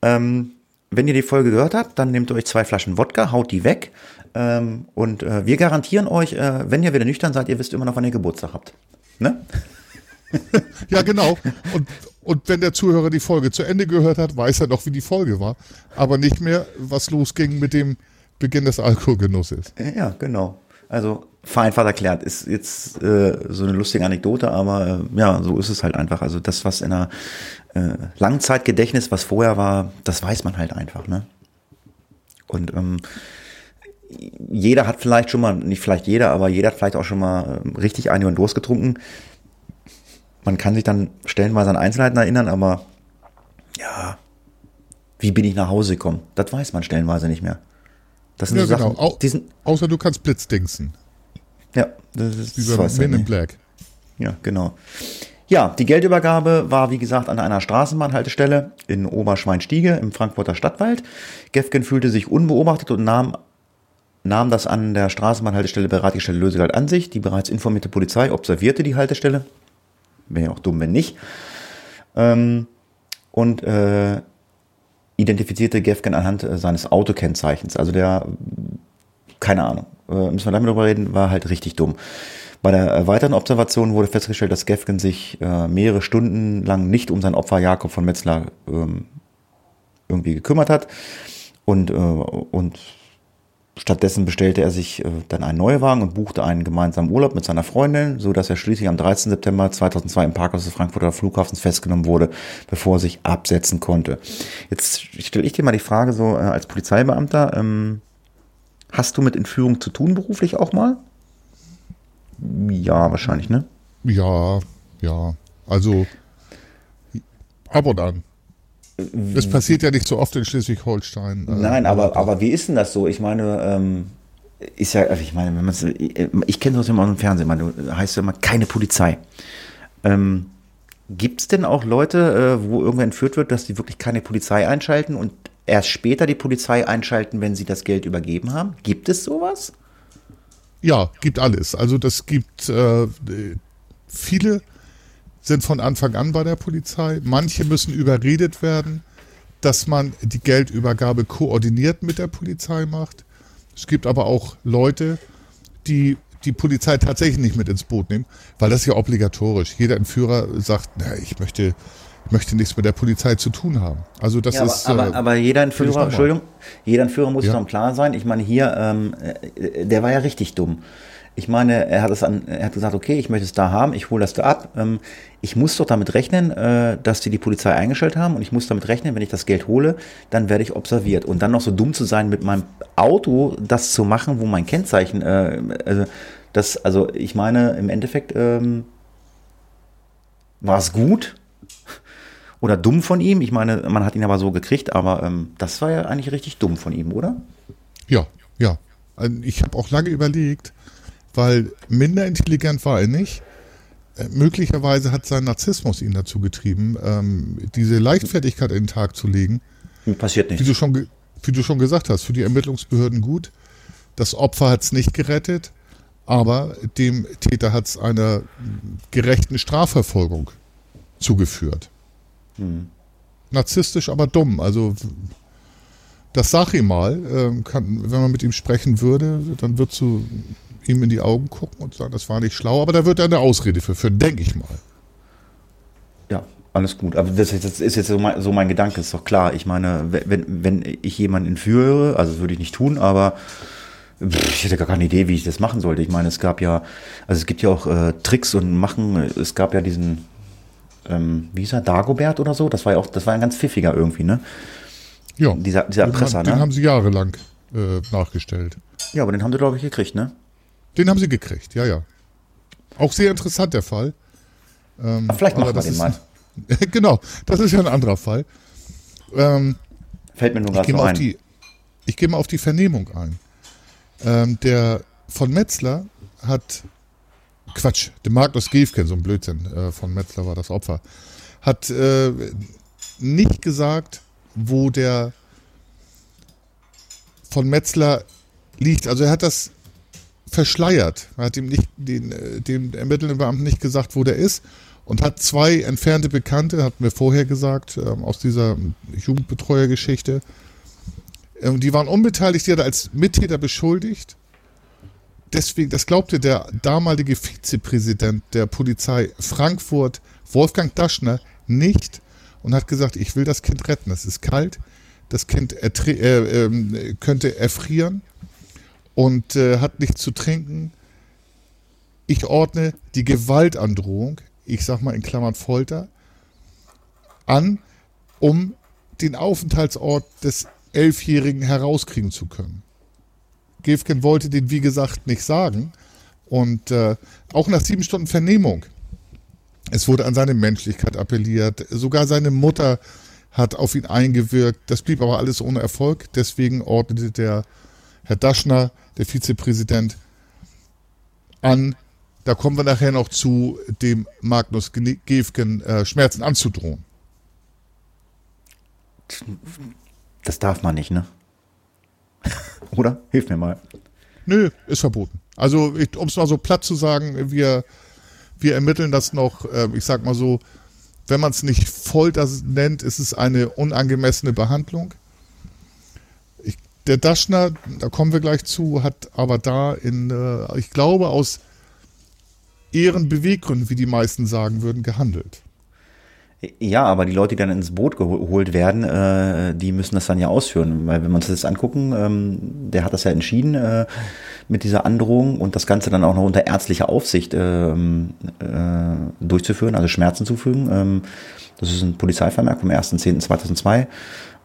S2: Ähm, wenn ihr die Folge gehört habt, dann nehmt euch zwei Flaschen Wodka, haut die weg. Ähm, und äh, wir garantieren euch, äh, wenn ihr wieder nüchtern seid, ihr wisst immer noch, wann ihr Geburtstag habt. Ne?
S1: ja, genau. Und, und wenn der Zuhörer die Folge zu Ende gehört hat, weiß er noch, wie die Folge war. Aber nicht mehr, was losging mit dem Beginn des Alkoholgenusses.
S2: Ja, genau. Also vereinfacht erklärt, ist jetzt äh, so eine lustige Anekdote, aber äh, ja, so ist es halt einfach. Also das, was in einer äh, Langzeitgedächtnis, was vorher war, das weiß man halt einfach, ne? Und ähm, jeder hat vielleicht schon mal, nicht vielleicht jeder, aber jeder hat vielleicht auch schon mal äh, richtig einen über den Durst getrunken. Man kann sich dann stellenweise an Einzelheiten erinnern, aber ja, wie bin ich nach Hause gekommen? Das weiß man stellenweise nicht mehr.
S1: Das sind ja, so genau. Sachen, diesen, Außer du kannst Blitzdingsen.
S2: Ja, das ist
S1: Dieser das Men in Black.
S2: Ja, genau. Ja, die Geldübergabe war, wie gesagt, an einer Straßenbahnhaltestelle in Oberschweinstiege im Frankfurter Stadtwald. Gefgen fühlte sich unbeobachtet und nahm, nahm das an der Straßenbahnhaltestelle beratungsstelle Lösegeld an sich. Die bereits informierte Polizei observierte die Haltestelle. Wäre ja auch dumm, wenn nicht. Ähm, und äh, identifizierte Gefgen anhand äh, seines Autokennzeichens. Also der, keine Ahnung, äh, müssen wir damit drüber reden, war halt richtig dumm. Bei der weiteren Observation wurde festgestellt, dass Gefgen sich äh, mehrere Stunden lang nicht um sein Opfer Jakob von Metzler ähm, irgendwie gekümmert hat und, und Stattdessen bestellte er sich äh, dann einen Neuwagen und buchte einen gemeinsamen Urlaub mit seiner Freundin, so dass er schließlich am 13. September 2002 im Parkhaus des Frankfurter Flughafens festgenommen wurde, bevor er sich absetzen konnte. Jetzt stelle ich dir mal die Frage so äh, als Polizeibeamter, ähm, hast du mit Entführung zu tun beruflich auch mal? Ja, wahrscheinlich, ne?
S1: Ja, ja. Also ab und an. Es passiert ja nicht so oft in Schleswig-Holstein. äh,
S2: Nein, aber, aber wie ist denn das so? Ich meine, ähm, ist ja, also ich meine, wenn man's, ich, ich kenne das immer aus dem Fernsehen, man, du heißt ja immer keine Polizei. Ähm, Gibt es denn auch Leute, äh, wo irgendwer entführt wird, dass die wirklich keine Polizei einschalten und erst später die Polizei einschalten, wenn sie das Geld übergeben haben? Gibt es sowas?
S1: Ja, gibt alles. Also das gibt äh, viele sind von Anfang an bei der Polizei. Manche müssen überredet werden, dass man die Geldübergabe koordiniert mit der Polizei macht. Es gibt aber auch Leute, die die Polizei tatsächlich nicht mit ins Boot nehmen, weil das ist ja obligatorisch. Jeder Entführer sagt, na, ich möchte, ich möchte nichts mit der Polizei zu tun haben. Also das
S2: Ja,
S1: ist.
S2: aber, aber,
S1: äh,
S2: aber jeder Entführer. Entschuldigung, jeder Entführer muss
S1: Ja.
S2: doch klar sein. Ich meine, hier, ähm, äh, der war ja richtig dumm. Ich meine, er hat es an, er hat gesagt, okay, ich möchte es da haben, ich hole das da ab. Ähm, ich muss doch damit rechnen, äh, dass die die Polizei eingestellt haben und ich muss damit rechnen, wenn ich das Geld hole, dann werde ich observiert. Und dann noch so dumm zu sein, mit meinem Auto das zu machen, wo mein Kennzeichen, äh, also das, also ich meine, im Endeffekt ähm, war es gut, oder dumm von ihm. Ich meine, man hat ihn aber so gekriegt, aber ähm, das war ja eigentlich richtig dumm von ihm, oder?
S1: Ja, ja. Ich habe auch lange überlegt, weil minder intelligent war er nicht. Äh, Möglicherweise hat sein Narzissmus ihn dazu getrieben, ähm, diese Leichtfertigkeit in den Tag zu legen.
S2: Passiert
S1: Wie
S2: nichts.
S1: du schon, wie du schon gesagt hast, für die Ermittlungsbehörden gut. Das Opfer hat es nicht gerettet, aber dem Täter hat es einer gerechten Strafverfolgung zugeführt. Narzisstisch, aber dumm. Also das sag ihm mal. Ähm, kann, wenn man mit ihm sprechen würde, dann würdest du ihm in die Augen gucken und sagen, das war nicht schlau, aber da wird er eine Ausrede für führen, denke ich mal.
S2: Ja, alles gut. Aber das, das ist jetzt so mein, so mein Gedanke, ist doch klar. Ich meine, wenn, wenn ich jemanden entführe, also das würde ich nicht tun, aber ich hätte gar keine Idee, wie ich das machen sollte. Ich meine, es gab ja, also es gibt ja auch äh, Tricks und Machen. Es gab ja diesen, ähm, wie hieß er, Dagobert oder so. Das war ja auch, das war ein ganz pfiffiger irgendwie, ne?
S1: Ja,
S2: Dieser, dieser
S1: den,
S2: Erpresser,
S1: haben- den
S2: ne?
S1: haben sie jahrelang äh, nachgestellt.
S2: Ja, aber den haben sie, glaube ich, gekriegt, ne?
S1: Den haben sie gekriegt, ja, ja. Auch sehr interessant der Fall. Ähm,
S2: vielleicht machen wir
S1: das
S2: den mal.
S1: genau, das ist ja ein anderer Fall. Ähm,
S2: Fällt mir nur
S1: ich
S2: gerade
S1: gehe
S2: so ein.
S1: die- ich gehe mal auf die Vernehmung ein. Ähm, der von Metzler hat, Quatsch, der Magnus Gefgen, so ein Blödsinn, äh, von Metzler war das Opfer, hat äh, nicht gesagt, wo der von Metzler liegt. Also er hat das verschleiert. Er hat ihm nicht, den, äh, dem ermittelnden Beamten nicht gesagt, wo der ist und hat zwei entfernte Bekannte, hatten wir vorher gesagt, ähm, aus dieser Jugendbetreuergeschichte, ähm, die waren unbeteiligt, die hat er als Mittäter beschuldigt. Deswegen, das glaubte der damalige Vizepräsident der Polizei Frankfurt, Wolfgang Daschner, nicht und hat gesagt, ich will das Kind retten. Es ist kalt, das Kind äh, ähm, könnte erfrieren und äh, hat nichts zu trinken. Ich ordne die Gewaltandrohung, ich sag mal in Klammern Folter, an, um den Aufenthaltsort des Elfjährigen herauskriegen zu können. Gefgen wollte den, wie gesagt, nicht sagen. Und äh, auch nach sieben Stunden Vernehmung, es wurde an seine Menschlichkeit appelliert. Sogar seine Mutter hat auf ihn eingewirkt. Das blieb aber alles ohne Erfolg. Deswegen ordnete der Herr Daschner, der Vizepräsident, an, da kommen wir nachher noch zu, dem Magnus Gefgen äh, Schmerzen anzudrohen.
S2: Das darf man nicht, ne? Oder? Hilf mir mal.
S1: Nö, ist verboten. Also, um es mal so platt zu sagen, wir, wir ermitteln das noch, äh, ich sag mal so, wenn man es nicht Folter nennt, ist es eine unangemessene Behandlung. Der Daschner, da kommen wir gleich zu, hat aber da in, äh, ich glaube, aus Ehrenbeweggründen, wie die meisten sagen würden, gehandelt.
S2: Ja, aber die Leute, die dann ins Boot geholt werden, äh, die müssen das dann ja ausführen. Weil wenn wir uns das jetzt angucken, ähm, der hat das ja entschieden äh, mit dieser Androhung und das Ganze dann auch noch unter ärztlicher Aufsicht ähm, äh, durchzuführen, also Schmerzen zufügen. Ähm, das ist ein Polizeivermerk vom 1.10.2002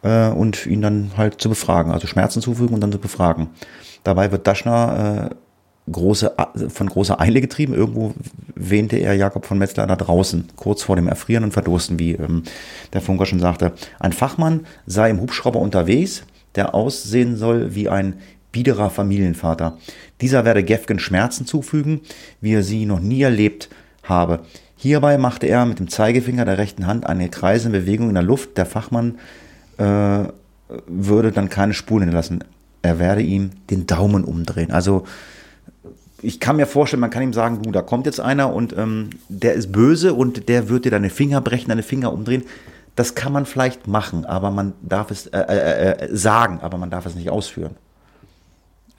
S2: äh, und ihn dann halt zu befragen, also Schmerzen zufügen und dann zu befragen. Dabei wird Daschner äh, große, von großer Eile getrieben. Irgendwo wähnte er Jakob von Metzler da draußen, kurz vor dem Erfrieren und Verdursten, wie ähm, der Funker schon sagte. Ein Fachmann sei im Hubschrauber unterwegs, der aussehen soll wie ein biederer Familienvater. Dieser werde Gefgen Schmerzen zufügen, wie er sie noch nie erlebt habe. Hierbei machte er mit dem Zeigefinger der rechten Hand eine kreisende Bewegung in der Luft. Der Fachmann äh, würde dann keine Spuren hinterlassen. Er werde ihm den Daumen umdrehen. Also ich kann mir vorstellen, man kann ihm sagen, du, da kommt jetzt einer und ähm, der ist böse und der wird dir deine Finger brechen, deine Finger umdrehen. Das kann man vielleicht machen, aber man darf es äh, äh, äh, sagen, aber man darf es nicht ausführen.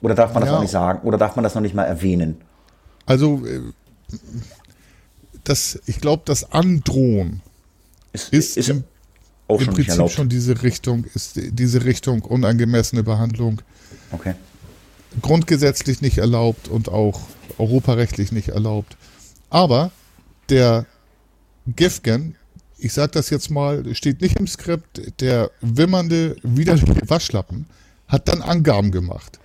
S2: Oder darf man das ja. noch nicht sagen? Oder darf man das noch nicht mal erwähnen?
S1: Also, äh, das, ich glaube, das Androhen ist, ist, ist im, im Prinzip schon diese Richtung, ist diese Richtung unangemessene Behandlung.
S2: Okay
S1: grundgesetzlich nicht erlaubt und auch europarechtlich nicht erlaubt. Aber der Gefgen, ich sage das jetzt mal, steht nicht im Skript, der wimmernde, widerliche Waschlappen hat dann Angaben gemacht.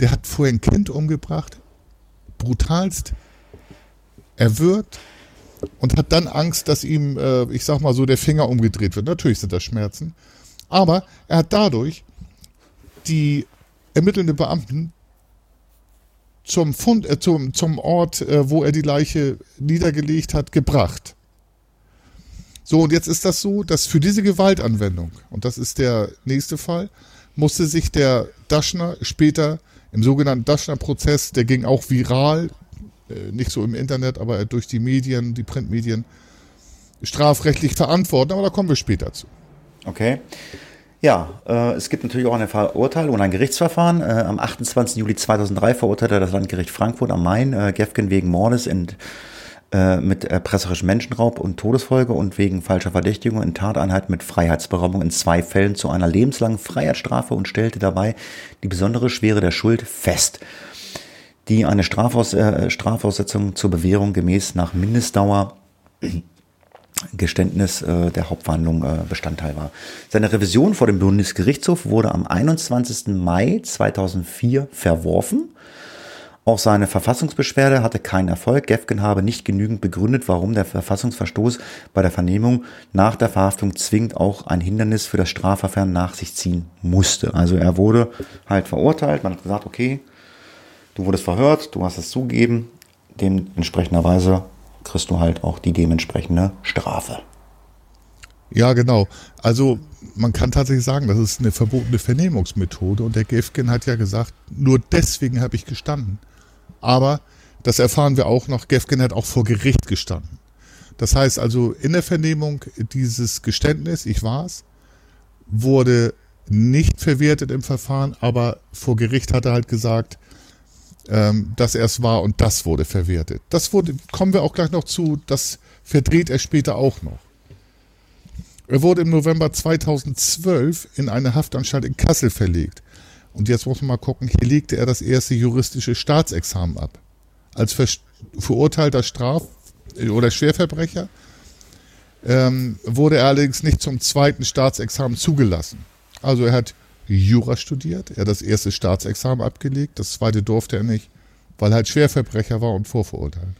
S1: Der hat vorher ein Kind umgebracht, brutalst, erwürgt und hat dann Angst, dass ihm, äh, ich sag mal so, der Finger umgedreht wird. Natürlich sind das Schmerzen. Aber er hat dadurch die ermittelnde Beamten zum Fund, äh, zum, zum Ort, äh, wo er die Leiche niedergelegt hat, gebracht. So, und jetzt ist das so, dass für diese Gewaltanwendung, und das ist der nächste Fall, musste sich der Daschner später im sogenannten Daschner-Prozess, der ging auch viral, nicht so im Internet, aber durch die Medien, die Printmedien, strafrechtlich verantworten, aber da kommen wir später zu.
S2: Okay. Ja, äh, es gibt natürlich auch eine Verurteilung und ein Gerichtsverfahren. Äh, am 28. Juli 2003 verurteilte das Landgericht Frankfurt am Main äh, Gefgen wegen Mordes in, äh, mit erpresserischem Menschenraub und Todesfolge und wegen falscher Verdächtigung in Tateinheit mit Freiheitsberaubung in zwei Fällen zu einer lebenslangen Freiheitsstrafe und stellte dabei die besondere Schwere der Schuld fest die eine Strafaus, äh, Strafaussetzung zur Bewährung gemäß nach Mindestdauer Geständnis äh, der Hauptverhandlung äh, Bestandteil war. Seine Revision vor dem Bundesgerichtshof wurde am 21. Mai 2004 verworfen. Auch seine Verfassungsbeschwerde hatte keinen Erfolg. Gefgen habe nicht genügend begründet, warum der Verfassungsverstoß bei der Vernehmung nach der Verhaftung zwingend auch ein Hindernis für das Strafverfahren nach sich ziehen musste. Also er wurde halt verurteilt. Man hat gesagt, okay, du wurdest verhört, du hast es zugegeben. Dementsprechenderweise kriegst du halt auch die dementsprechende Strafe.
S1: Ja, genau. Also man kann tatsächlich sagen, das ist eine verbotene Vernehmungsmethode und der Gefgen hat ja gesagt, nur deswegen habe ich gestanden. Aber das erfahren wir auch noch, Gefgen hat auch vor Gericht gestanden. Das heißt also, in der Vernehmung dieses Geständnis, ich war's, wurde nicht verwertet im Verfahren, aber vor Gericht hat er halt gesagt, ähm, dass er es war und das wurde verwertet. Das wurde, kommen wir auch gleich noch zu, das verdreht er später auch noch. Er wurde im November 2012 in eine Haftanstalt in Kassel verlegt. Und jetzt muss man mal gucken, hier legte er das erste juristische Staatsexamen ab. Als ver verurteilter Straf- oder Schwerverbrecher ähm, wurde er allerdings nicht zum zweiten Staatsexamen zugelassen. Also er hat Jura studiert. Er hat das erste Staatsexamen abgelegt. Das zweite durfte er nicht, weil er halt Schwerverbrecher war und vorverurteilt.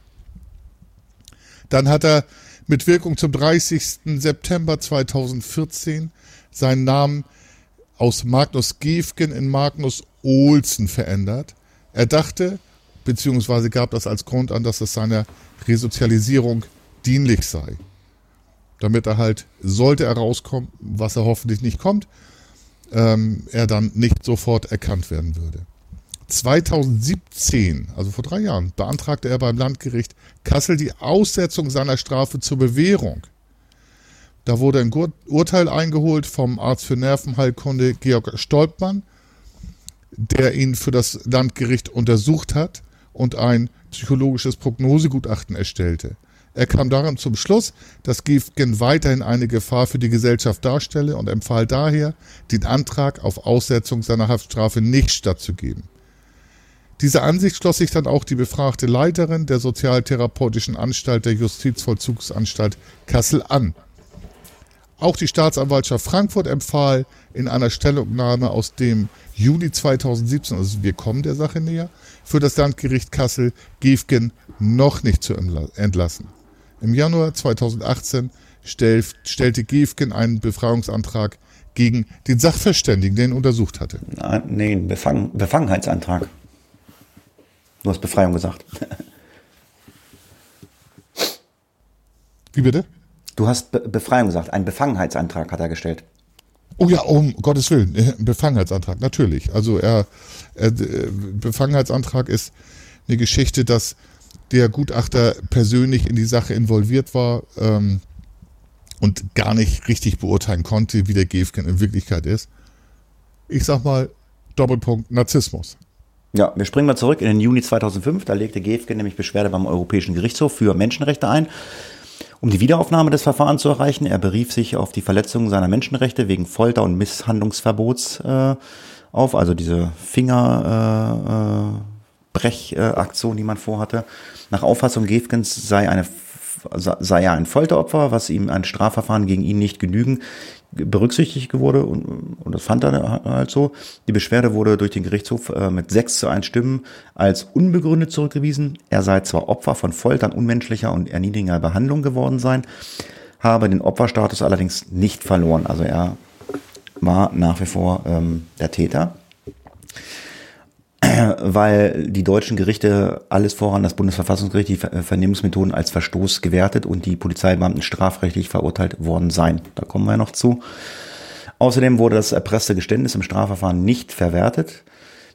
S1: Dann hat er mit Wirkung zum 30. September 2014 seinen Namen aus Magnus Gefgen in Magnus Olsen verändert. Er dachte, beziehungsweise gab das als Grund an, dass es seiner Resozialisierung dienlich sei. Damit er halt, sollte er rauskommen, was er hoffentlich nicht kommt, ähm, er dann nicht sofort erkannt werden würde. 2017, also vor drei Jahren, beantragte er beim Landgericht Kassel die Aussetzung seiner Strafe zur Bewährung. Da wurde ein Urteil eingeholt vom Arzt für Nervenheilkunde Georg Stolpmann, der ihn für das Landgericht untersucht hat und ein psychologisches Prognosegutachten erstellte. Er kam daran zum Schluss, dass Giefgen weiterhin eine Gefahr für die Gesellschaft darstelle und empfahl daher, den Antrag auf Aussetzung seiner Haftstrafe nicht stattzugeben. Dieser Ansicht schloss sich dann auch die befragte Leiterin der Sozialtherapeutischen Anstalt der Justizvollzugsanstalt Kassel an. Auch die Staatsanwaltschaft Frankfurt empfahl in einer Stellungnahme aus dem Juli 2017, also wir kommen der Sache näher, für das Landgericht Kassel Giefgen noch nicht zu entlassen. Im Januar 2018 stell, stellte Giefgen einen Befreiungsantrag gegen den Sachverständigen, den er untersucht hatte.
S2: Nein, nee, Befang Befangenheitsantrag. Du hast Befreiung gesagt.
S1: Wie bitte?
S2: Du hast Be Befreiung gesagt. Einen Befangenheitsantrag hat er gestellt.
S1: Oh ja, um Gottes Willen, ein Befangenheitsantrag, natürlich. Also er, er Befangenheitsantrag ist eine Geschichte, dass der Gutachter persönlich in die Sache involviert war ähm, und gar nicht richtig beurteilen konnte, wie der Gefgen in Wirklichkeit ist. Ich sag mal, Doppelpunkt Narzissmus.
S2: Ja, wir springen mal zurück in den Juni 2005. Da legte Gefgen nämlich Beschwerde beim Europäischen Gerichtshof für Menschenrechte ein, um die Wiederaufnahme des Verfahrens zu erreichen. Er berief sich auf die Verletzung seiner Menschenrechte wegen Folter- und Misshandlungsverbots äh, auf, also diese Finger. Äh, äh, Brechaktion, die man vorhatte. Nach Auffassung Gefgens sei eine sei er ein Folteropfer, was ihm ein Strafverfahren gegen ihn nicht genügen berücksichtigt wurde und, und das fand er halt so. Die Beschwerde wurde durch den Gerichtshof äh, mit 6 zu 1 Stimmen als unbegründet zurückgewiesen. Er sei zwar Opfer von Foltern, unmenschlicher und erniedrigender Behandlung geworden sein, habe den Opferstatus allerdings nicht verloren. Also er war nach wie vor ähm, der Täter weil die deutschen Gerichte alles voran das Bundesverfassungsgericht die Vernehmungsmethoden als Verstoß gewertet und die Polizeibeamten strafrechtlich verurteilt worden seien. Da kommen wir noch zu. Außerdem wurde das erpresste Geständnis im Strafverfahren nicht verwertet.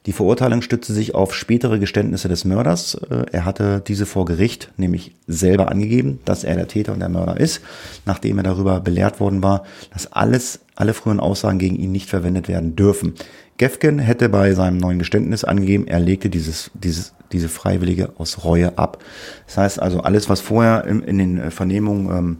S2: Die Verurteilung stützte sich auf spätere Geständnisse des Mörders. Äh, er hatte diese vor Gericht nämlich selber angegeben, dass er der Täter und der Mörder ist, nachdem er darüber belehrt worden war, dass alles, alle früheren Aussagen gegen ihn nicht verwendet werden dürfen. Gefgen hätte bei seinem neuen Geständnis angegeben, er legte dieses, dieses, diese Freiwillige aus Reue ab. Das heißt also, alles, was vorher in, in den Vernehmungen ähm,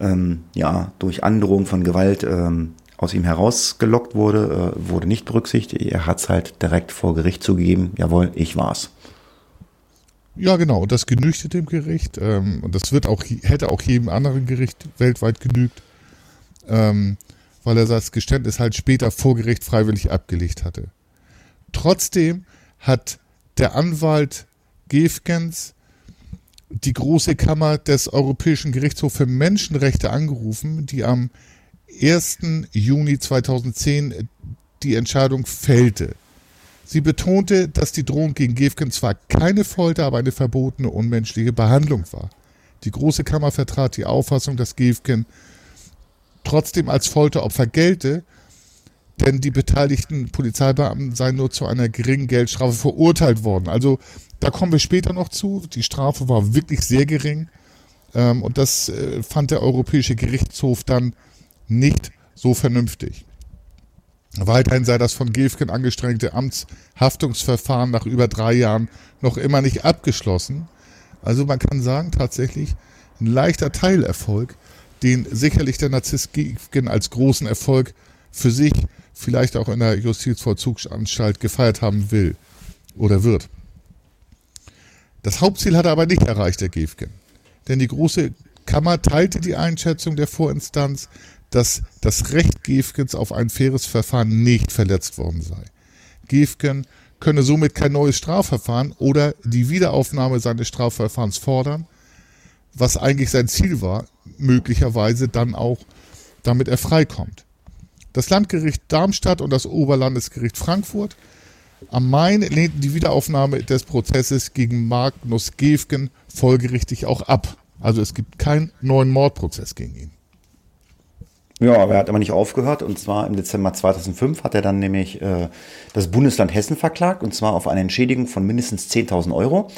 S2: ähm, ja, durch Androhung von Gewalt ähm, aus ihm herausgelockt wurde, äh, wurde nicht berücksichtigt. Er hat es halt direkt vor Gericht zugegeben, jawohl, ich war's.
S1: Ja, genau, und das genügte dem Gericht. Ähm, und das wird auch, hätte auch jedem anderen Gericht weltweit genügt, ähm, weil er das Geständnis halt später vor Gericht freiwillig abgelegt hatte. Trotzdem hat der Anwalt Gefgens die große Kammer des Europäischen Gerichtshofs für Menschenrechte angerufen, die am 1. Juni 2010 die Entscheidung fällte. Sie betonte, dass die Drohung gegen Gefgen zwar keine Folter, aber eine verbotene unmenschliche Behandlung war. Die Große Kammer vertrat die Auffassung, dass Gefgen trotzdem als Folteropfer gelte, denn die beteiligten Polizeibeamten seien nur zu einer geringen Geldstrafe verurteilt worden. Also da kommen wir später noch zu. Die Strafe war wirklich sehr gering ähm, und das äh, fand der Europäische Gerichtshof dann nicht so vernünftig. Weiterhin sei das von Gefgen angestrengte Amtshaftungsverfahren nach über drei Jahren noch immer nicht abgeschlossen. Also man kann sagen, tatsächlich ein leichter Teilerfolg, den sicherlich der Narzisst Gefgen als großen Erfolg für sich, vielleicht auch in der Justizvollzugsanstalt gefeiert haben will oder wird. Das Hauptziel hat er aber nicht erreicht, der Gefgen. Denn die große Kammer teilte die Einschätzung der Vorinstanz, dass das Recht Gefgens auf ein faires Verfahren nicht verletzt worden sei. Gefgen könne somit kein neues Strafverfahren oder die Wiederaufnahme seines Strafverfahrens fordern, was eigentlich sein Ziel war, möglicherweise dann auch, damit er freikommt. Das Landgericht Darmstadt und das Oberlandesgericht Frankfurt am Main lehnten die Wiederaufnahme des Prozesses gegen Magnus Gefgen folgerichtig auch ab. Also es gibt keinen neuen Mordprozess gegen ihn.
S2: Ja, aber er hat immer nicht aufgehört. Und zwar im Dezember 2005 hat er dann nämlich äh, das Bundesland Hessen verklagt. Und zwar auf eine Entschädigung von mindestens 10.000 Euro.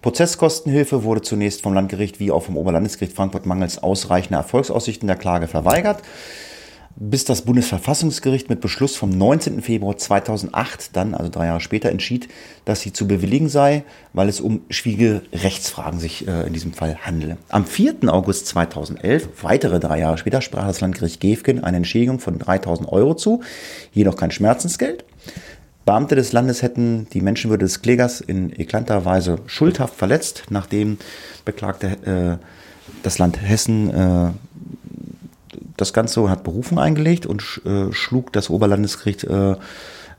S2: Prozesskostenhilfe wurde zunächst vom Landgericht wie auch vom Oberlandesgericht Frankfurt mangels ausreichender Erfolgsaussichten der Klage verweigert. Bis das Bundesverfassungsgericht mit Beschluss vom 19. Februar 2008 dann, also drei Jahre später, entschied, dass sie zu bewilligen sei, weil es um schwierige Rechtsfragen sich äh, in diesem Fall handele. Am 4. August 2011, weitere drei Jahre später, sprach das Landgericht Gefgen eine Entschädigung von 3000 Euro zu, jedoch kein Schmerzensgeld. Beamte des Landes hätten die Menschenwürde des Klägers in eklanter Weise schuldhaft verletzt, nachdem beklagte äh, das Land Hessen äh, das Ganze hat Berufung eingelegt und äh, schlug das Oberlandesgericht äh,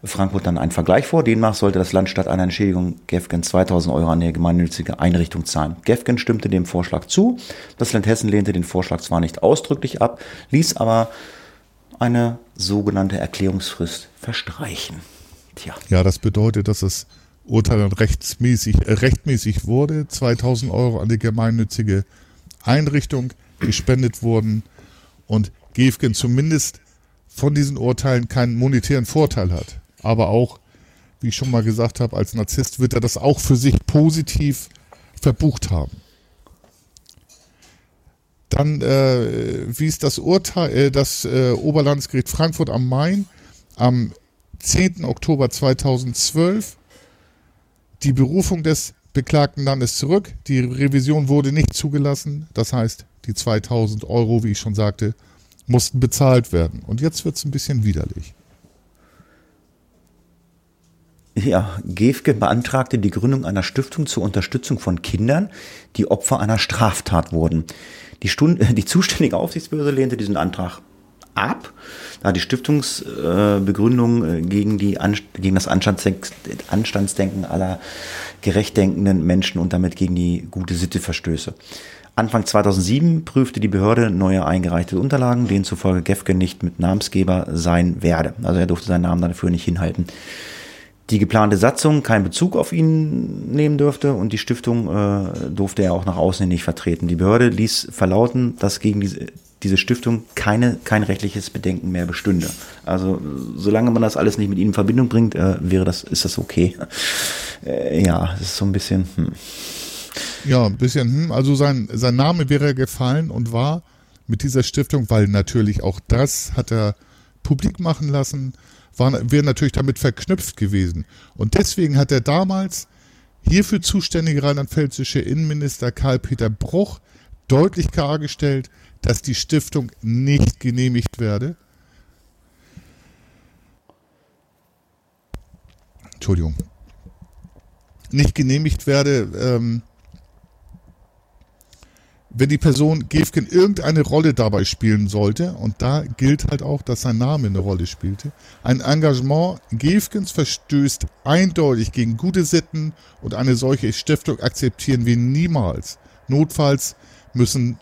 S2: Frankfurt dann einen Vergleich vor. Demnach sollte das Land statt einer Entschädigung Gefgen 2000 Euro an die gemeinnützige Einrichtung zahlen. Gefgen stimmte dem Vorschlag zu. Das Land Hessen lehnte den Vorschlag zwar nicht ausdrücklich ab, ließ aber eine sogenannte Erklärungsfrist verstreichen.
S1: Tja. Ja, das bedeutet, dass das Urteil dann rechtsmäßig, äh, rechtmäßig wurde. 2000 Euro an die gemeinnützige Einrichtung gespendet wurden und Gefgen zumindest von diesen Urteilen keinen monetären Vorteil hat. Aber auch, wie ich schon mal gesagt habe, als Narzisst wird er das auch für sich positiv verbucht haben. Dann äh, wies das Urteil, äh, das äh, Oberlandesgericht Frankfurt am Main am 10. Oktober 2012 die Berufung des beklagten Landes zurück. Die Revision wurde nicht zugelassen. Das heißt, die 2000 Euro, wie ich schon sagte, mussten bezahlt werden. Und jetzt wird es ein bisschen widerlich.
S2: Ja, Gefke beantragte die Gründung einer Stiftung zur Unterstützung von Kindern, die Opfer einer Straftat wurden. Die, Stund die zuständige Aufsichtsbehörde lehnte diesen Antrag ab, da die Stiftungsbegründung äh, gegen, die gegen das Anstandsdenken aller gerecht denkenden Menschen und damit gegen die gute Sitte verstöße. Anfang 2007 prüfte die Behörde neue eingereichte Unterlagen, denen zufolge Gefke nicht mit Namensgeber sein werde. Also er durfte seinen Namen dafür nicht hinhalten. Die geplante Satzung keinen Bezug auf ihn nehmen dürfte und die Stiftung äh, durfte er auch nach außen nicht vertreten. Die Behörde ließ verlauten, dass gegen diese, diese Stiftung keine, kein rechtliches Bedenken mehr bestünde. Also solange man das alles nicht mit ihnen in Verbindung bringt, äh, wäre das, ist das okay. Äh, ja, es ist so ein bisschen. Hm.
S1: Ja, ein bisschen, hm, also sein, sein Name wäre gefallen und war mit dieser Stiftung, weil natürlich auch das hat er publik machen lassen, war, wäre natürlich damit verknüpft gewesen. Und deswegen hat er damals hierfür zuständige rheinland-pfälzische Innenminister Karl-Peter Bruch deutlich klargestellt, dass die Stiftung nicht genehmigt werde. Entschuldigung. Nicht genehmigt werde, ähm, wenn die Person Gefgen irgendeine Rolle dabei spielen sollte, und da gilt halt auch, dass sein Name eine Rolle spielte, ein Engagement Gefgens verstößt eindeutig gegen gute Sitten und eine solche Stiftung akzeptieren wir niemals. Notfalls müssen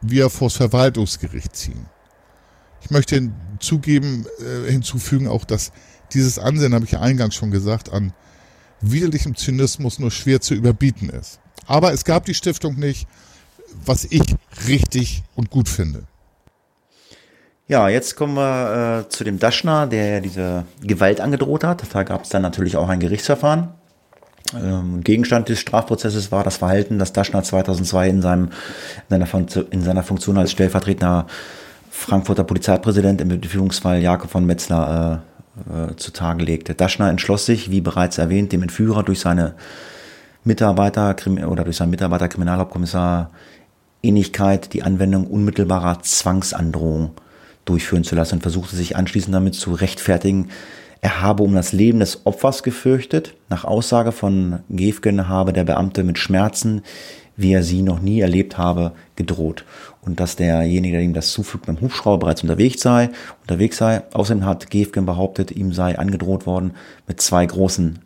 S1: wir vors Verwaltungsgericht ziehen. Ich möchte hinzugeben, äh, hinzufügen auch, dass dieses Ansehen, habe ich ja eingangs schon gesagt, an widerlichem Zynismus nur schwer zu überbieten ist. Aber es gab die Stiftung nicht was ich richtig und gut finde.
S2: Ja, jetzt kommen wir äh, zu dem Daschner, der ja diese Gewalt angedroht hat. Da gab es dann natürlich auch ein Gerichtsverfahren. Ähm, Gegenstand des Strafprozesses war das Verhalten, das Daschner 2002 in, seinem, in, seiner, in seiner Funktion als stellvertretender Frankfurter Polizeipräsident im Beführungsfall Jakob von Metzler äh, äh, zutage legte. Daschner entschloss sich, wie bereits erwähnt, dem Entführer durch seine Mitarbeiter oder durch seinen Mitarbeiter Kriminalhauptkommissar Ähnlichkeit die Anwendung unmittelbarer Zwangsandrohung durchführen zu lassen und versuchte sich anschließend damit zu rechtfertigen, er habe um das Leben des Opfers gefürchtet. Nach Aussage von Gefgen habe der Beamte mit Schmerzen, wie er sie noch nie erlebt habe, gedroht. Und dass derjenige, der ihm das zufügt, beim Hubschrauber bereits unterwegs sei, unterwegs sei. Außerdem hat Gefgen behauptet, ihm sei angedroht worden mit zwei großen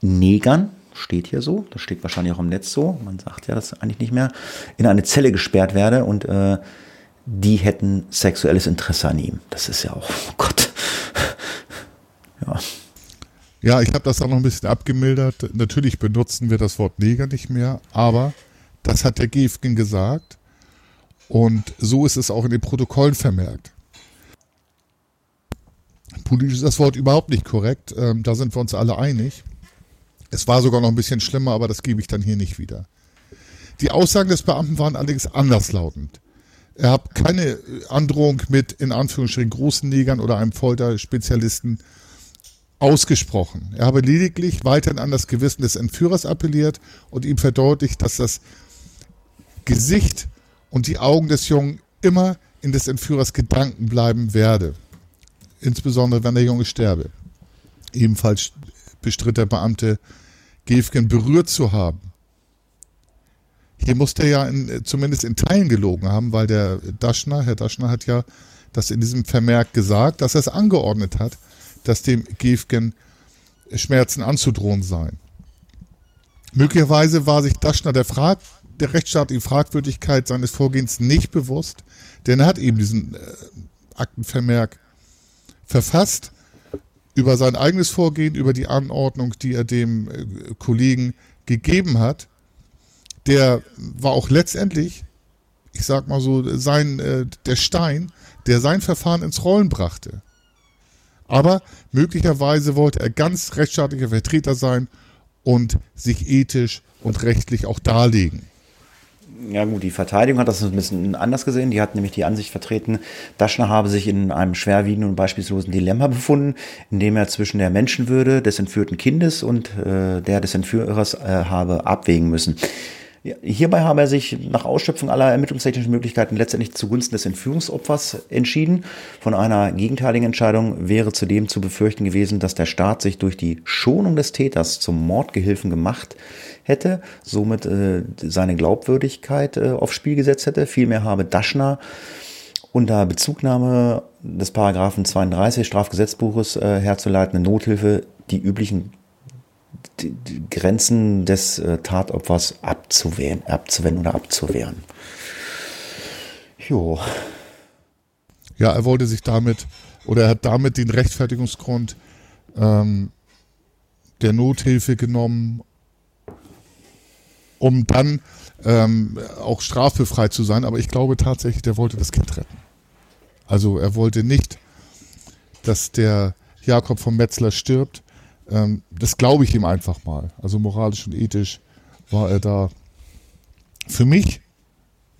S2: Negern, steht hier so, das steht wahrscheinlich auch im Netz so, man sagt ja das eigentlich nicht mehr, in eine Zelle gesperrt werde und äh, die hätten sexuelles Interesse an ihm. Das ist ja auch, oh Gott.
S1: ja. Ja, ich habe das auch noch ein bisschen abgemildert. Natürlich benutzen wir das Wort Neger nicht mehr, aber das hat der Gefgen gesagt und so ist es auch in den Protokollen vermerkt. Politisch ist das Wort überhaupt nicht korrekt, ähm, da sind wir uns alle einig. Es war sogar noch ein bisschen schlimmer, aber das gebe ich dann hier nicht wieder. Die Aussagen des Beamten waren allerdings anderslautend. Er hat keine Androhung mit, in Anführungsstrichen, großen Negern oder einem Folterspezialisten ausgesprochen. Er habe lediglich weiterhin an das Gewissen des Entführers appelliert und ihm verdeutlicht, dass das Gesicht und die Augen des Jungen immer in des Entführers Gedanken bleiben werde. Insbesondere, wenn der Junge sterbe. Ebenfalls bestritt der Beamte, Gefgen berührt zu haben. Hier muss der ja in, zumindest in Teilen gelogen haben, weil der Daschner, Herr Daschner hat ja das in diesem Vermerk gesagt, dass er es angeordnet hat, dass dem Gefgen Schmerzen anzudrohen seien. Möglicherweise war sich Daschner der, Frag der rechtsstaatlichen Fragwürdigkeit seines Vorgehens nicht bewusst, denn er hat eben diesen äh, Aktenvermerk verfasst über sein eigenes Vorgehen, über die Anordnung, die er dem äh, Kollegen gegeben hat. Der war auch letztendlich, ich sag mal so, sein, äh, der Stein, der sein Verfahren ins Rollen brachte. Aber möglicherweise wollte er ganz rechtsstaatlicher Vertreter sein und sich ethisch und rechtlich auch darlegen.
S2: Ja gut, die Verteidigung hat das ein bisschen anders gesehen. Die hat nämlich die Ansicht vertreten, Daschner habe sich in einem schwerwiegenden und beispiellosen Dilemma befunden, in dem er zwischen der Menschenwürde des entführten Kindes und äh, der des Entführers äh, habe abwägen müssen. Hierbei habe er sich nach Ausschöpfung aller ermittlungstechnischen Möglichkeiten letztendlich zugunsten des Entführungsopfers entschieden. Von einer gegenteiligen Entscheidung wäre zudem zu befürchten gewesen, dass der Staat sich durch die Schonung des Täters zum Mordgehilfen gemacht hätte, somit äh, seine Glaubwürdigkeit äh, aufs Spiel gesetzt hätte. Vielmehr habe Daschner unter Bezugnahme des Paragraphen 32 Strafgesetzbuches äh, herzuleitende Nothilfe die üblichen die, die Grenzen des äh, Tatopfers abzuwehren, abzuwenden oder abzuwehren.
S1: Jo. Ja, er wollte sich damit oder er hat damit den Rechtfertigungsgrund ähm, der Nothilfe genommen, um dann ähm, auch straffrei zu sein. Aber ich glaube tatsächlich, der wollte das Kind retten. Also er wollte nicht, dass der Jakob vom Metzler stirbt, ähm, das glaube ich ihm einfach mal. Also moralisch und ethisch war er da für mich,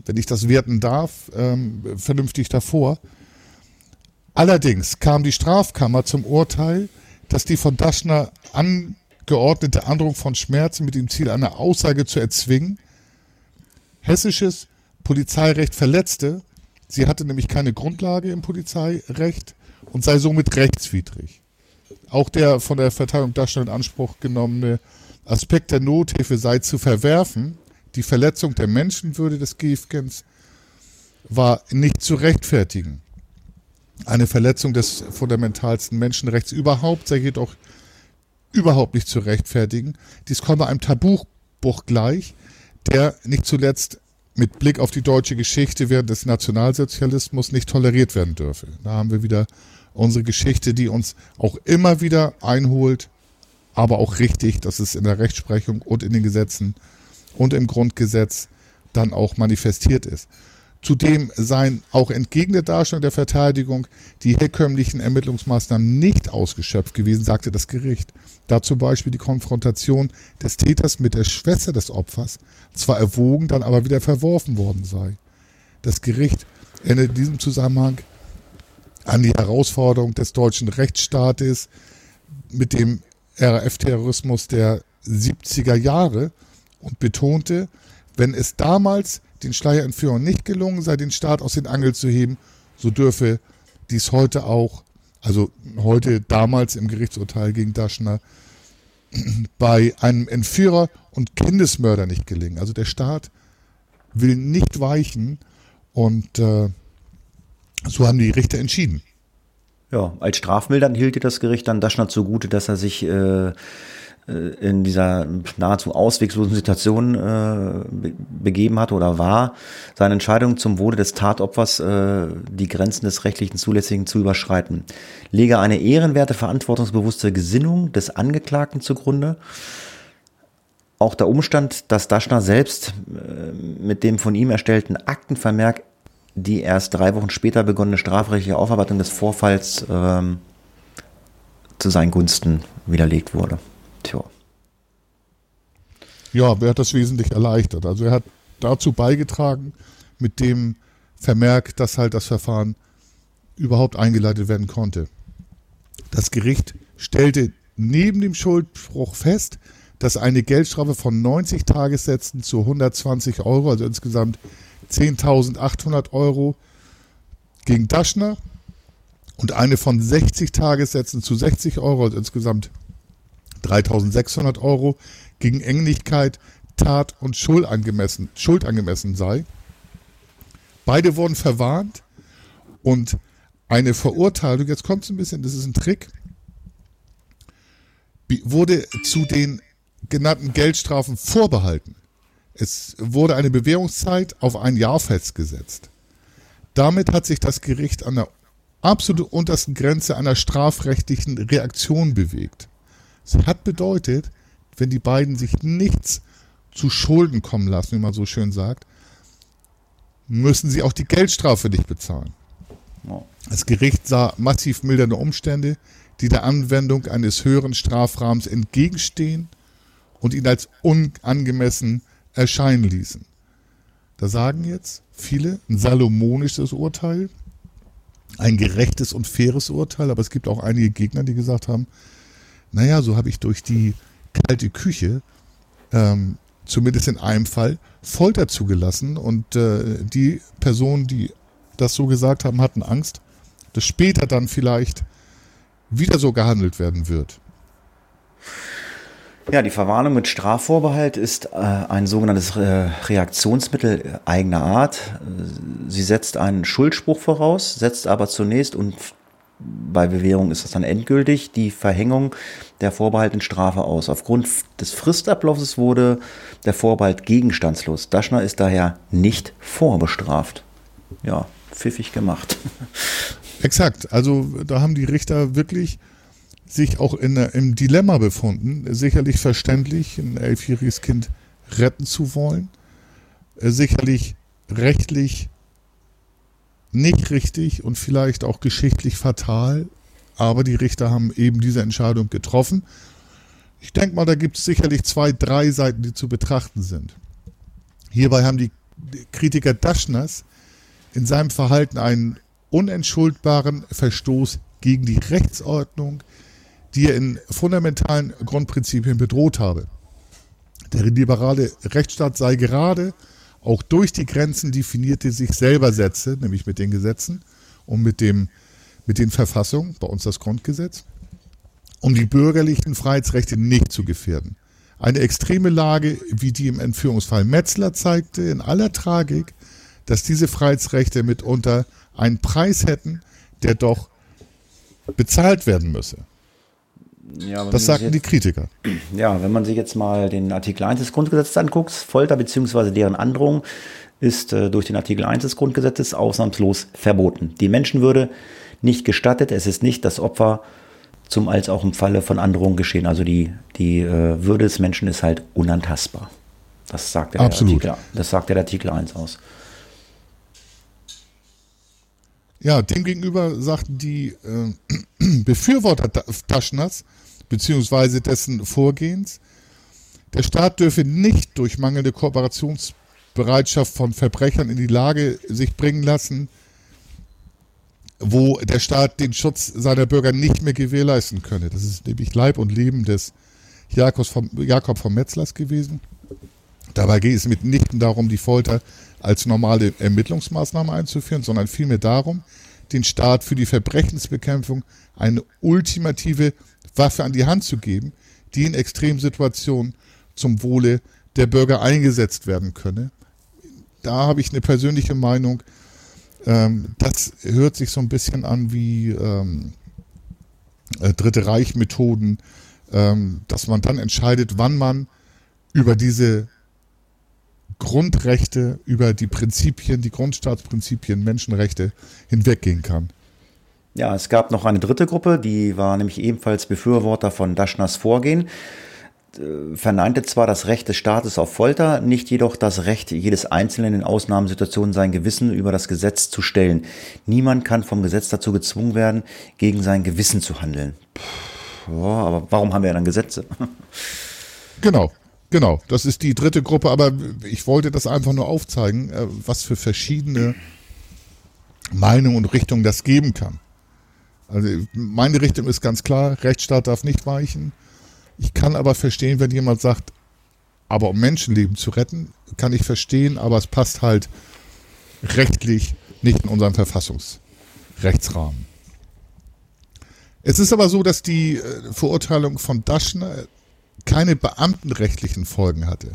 S1: wenn ich das werten darf, ähm, vernünftig davor. Allerdings kam die Strafkammer zum Urteil, dass die von Daschner angeordnete Androhung von Schmerzen mit dem Ziel, eine Aussage zu erzwingen, hessisches Polizeirecht verletzte. Sie hatte nämlich keine Grundlage im Polizeirecht und sei somit rechtswidrig. Auch der von der Verteilung Darstellung in Anspruch genommene Aspekt der Nothilfe sei zu verwerfen. Die Verletzung der Menschenwürde des Giefkens war nicht zu rechtfertigen. Eine Verletzung des fundamentalsten Menschenrechts überhaupt sei jedoch überhaupt nicht zu rechtfertigen. Dies komme einem Tabubuch gleich, der nicht zuletzt mit Blick auf die deutsche Geschichte während des Nationalsozialismus nicht toleriert werden dürfe. Da haben wir wieder unsere Geschichte, die uns auch immer wieder einholt, aber auch richtig, dass es in der Rechtsprechung und in den Gesetzen und im Grundgesetz dann auch manifestiert ist. Zudem seien auch entgegen der Darstellung der Verteidigung die herkömmlichen Ermittlungsmaßnahmen nicht ausgeschöpft gewesen, sagte das Gericht. Da zum Beispiel die Konfrontation des Täters mit der Schwester des Opfers zwar erwogen, dann aber wieder verworfen worden sei. Das Gericht erinnert in diesem Zusammenhang an die Herausforderung des deutschen Rechtsstaates mit dem RAF-Terrorismus der 70er Jahre und betonte, wenn es damals den Schleierentführern nicht gelungen sei, den Staat aus den Angeln zu heben, so dürfe dies heute auch, also heute damals im Gerichtsurteil gegen Daschner, bei einem Entführer und Kindesmörder nicht gelingen. Also der Staat will nicht weichen und äh, so haben die Richter entschieden.
S2: Ja, als strafmildernd hielt das Gericht dann Daschner zugute, dass er sich äh, äh, in dieser nahezu ausweglosen Situation äh, begeben hatte oder war, seine Entscheidung zum Wohle des Tatopfers äh, die Grenzen des rechtlichen Zulässigen zu überschreiten. Lege eine ehrenwerte, verantwortungsbewusste Gesinnung des Angeklagten zugrunde. Auch der Umstand, dass Daschner selbst äh, mit dem von ihm erstellten Aktenvermerk die erst drei Wochen später begonnene strafrechtliche Aufarbeitung des Vorfalls ähm, zu seinen Gunsten widerlegt wurde. Tja.
S1: Ja, wer hat das wesentlich erleichtert? Also er hat dazu beigetragen, mit dem Vermerk, dass halt das Verfahren überhaupt eingeleitet werden konnte. Das Gericht stellte neben dem Schuldspruch fest, dass eine Geldstrafe von 90 Tagessätzen zu 120 Euro, also insgesamt 10.800 Euro, gegen Daschner und eine von 60 Tagessätzen zu 60 Euro, also insgesamt 3.600 Euro, gegen Ähnlichkeit, Tat und Schuld angemessen, Schuld angemessen sei. Beide wurden verwarnt und eine Verurteilung, jetzt kommt es ein bisschen, das ist ein Trick, wurde zu den genannten Geldstrafen vorbehalten. Es wurde eine Bewährungszeit auf ein Jahr festgesetzt. Damit hat sich das Gericht an der absolut untersten Grenze einer strafrechtlichen Reaktion bewegt. Es hat bedeutet, wenn die beiden sich nichts zu Schulden kommen lassen, wie man so schön sagt, müssen sie auch die Geldstrafe nicht bezahlen. Das Gericht sah massiv mildernde Umstände, die der Anwendung eines höheren Strafrahmens entgegenstehen und ihn als unangemessen erscheinen ließen. Da sagen jetzt viele ein salomonisches Urteil, ein gerechtes und faires Urteil, aber es gibt auch einige Gegner, die gesagt haben, naja, so habe ich durch die kalte Küche ähm, zumindest in einem Fall Folter zugelassen und äh, die Personen, die das so gesagt haben, hatten Angst, dass später dann vielleicht wieder so gehandelt werden wird.
S2: Ja, die Verwarnung mit Strafvorbehalt ist äh, ein sogenanntes äh, Reaktionsmittel eigener Art. Sie setzt einen Schuldspruch voraus, setzt aber zunächst und bei Bewährung ist das dann endgültig die Verhängung der vorbehaltenen Strafe aus. Aufgrund des Fristablaufs wurde der Vorbehalt gegenstandslos. Daschner ist daher nicht vorbestraft. Ja, pfiffig gemacht.
S1: Exakt. Also da haben die Richter wirklich sich auch in, im Dilemma befunden. Sicherlich verständlich, ein elfjähriges Kind retten zu wollen. Äh, sicherlich rechtlich nicht richtig und vielleicht auch geschichtlich fatal. Aber die Richter haben eben diese Entscheidung getroffen. Ich denke mal, da gibt es sicherlich zwei, drei Seiten, die zu betrachten sind. Hierbei haben die Kritiker Daschners in seinem Verhalten einen unentschuldbaren Verstoß gegen die Rechtsordnung, die er in fundamentalen Grundprinzipien bedroht habe. Der liberale Rechtsstaat sei gerade auch durch die Grenzen definierte sich selber setze, nämlich mit den Gesetzen und mit, dem, mit den Verfassungen, bei uns das Grundgesetz, um die bürgerlichen Freiheitsrechte nicht zu gefährden. Eine extreme Lage, wie die im Entführungsfall Metzler zeigte, in aller Tragik, dass diese Freiheitsrechte mitunter einen Preis hätten, der doch bezahlt werden müsse. Ja, das sagten jetzt, die Kritiker.
S2: Ja, wenn man sich jetzt mal den Artikel 1 des Grundgesetzes anguckt, Folter bzw. deren Androhung ist äh, durch den Artikel 1 des Grundgesetzes ausnahmslos verboten. Die Menschenwürde nicht gestattet, es ist nicht das Opfer zum als auch im Falle von Androhung geschehen. Also die, die äh, Würde des Menschen ist halt unantastbar. Das sagt, der
S1: Absolut.
S2: Artikel, das sagt der Artikel 1 aus.
S1: Ja, demgegenüber sagten die äh, Befürworter Taschners, beziehungsweise dessen Vorgehens, der Staat dürfe nicht durch mangelnde Kooperationsbereitschaft von Verbrechern in die Lage sich bringen lassen, wo der Staat den Schutz seiner Bürger nicht mehr gewährleisten könne. Das ist nämlich Leib und Leben des Jakobs vom, Jakob von Metzlers gewesen. Dabei geht es mitnichten darum, die Folter als normale Ermittlungsmaßnahme einzuführen, sondern vielmehr darum, den Staat für die Verbrechensbekämpfung eine ultimative Waffe an die Hand zu geben, die in Extremsituationen zum Wohle der Bürger eingesetzt werden könne. Da habe ich eine persönliche Meinung. Ähm, das hört sich so ein bisschen an wie ähm, äh, Dritte Reich-Methoden, ähm, dass man dann entscheidet, wann man über diese Grundrechte, über die Prinzipien, die Grundstaatsprinzipien, Menschenrechte hinweggehen kann.
S2: Ja, es gab noch eine dritte Gruppe, die war nämlich ebenfalls Befürworter von Daschners Vorgehen, äh, verneinte zwar das Recht des Staates auf Folter, nicht jedoch das Recht jedes Einzelnen in Ausnahmesituationen sein Gewissen über das Gesetz zu stellen. Niemand kann vom Gesetz dazu gezwungen werden, gegen sein Gewissen zu handeln. Puh, aber warum haben wir dann Gesetze?
S1: Genau. Genau, das ist die dritte Gruppe, aber ich wollte das einfach nur aufzeigen, äh, was für verschiedene Meinung und Richtung das geben kann. Also meine Richtung ist ganz klar, Rechtsstaat darf nicht weichen. Ich kann aber verstehen, wenn jemand sagt, aber um Menschenleben zu retten, kann ich verstehen, aber es passt halt rechtlich nicht in unseren Verfassungsrechtsrahmen. Es ist aber so, dass die äh, Verurteilung von Daschner keine beamtenrechtlichen Folgen hatte.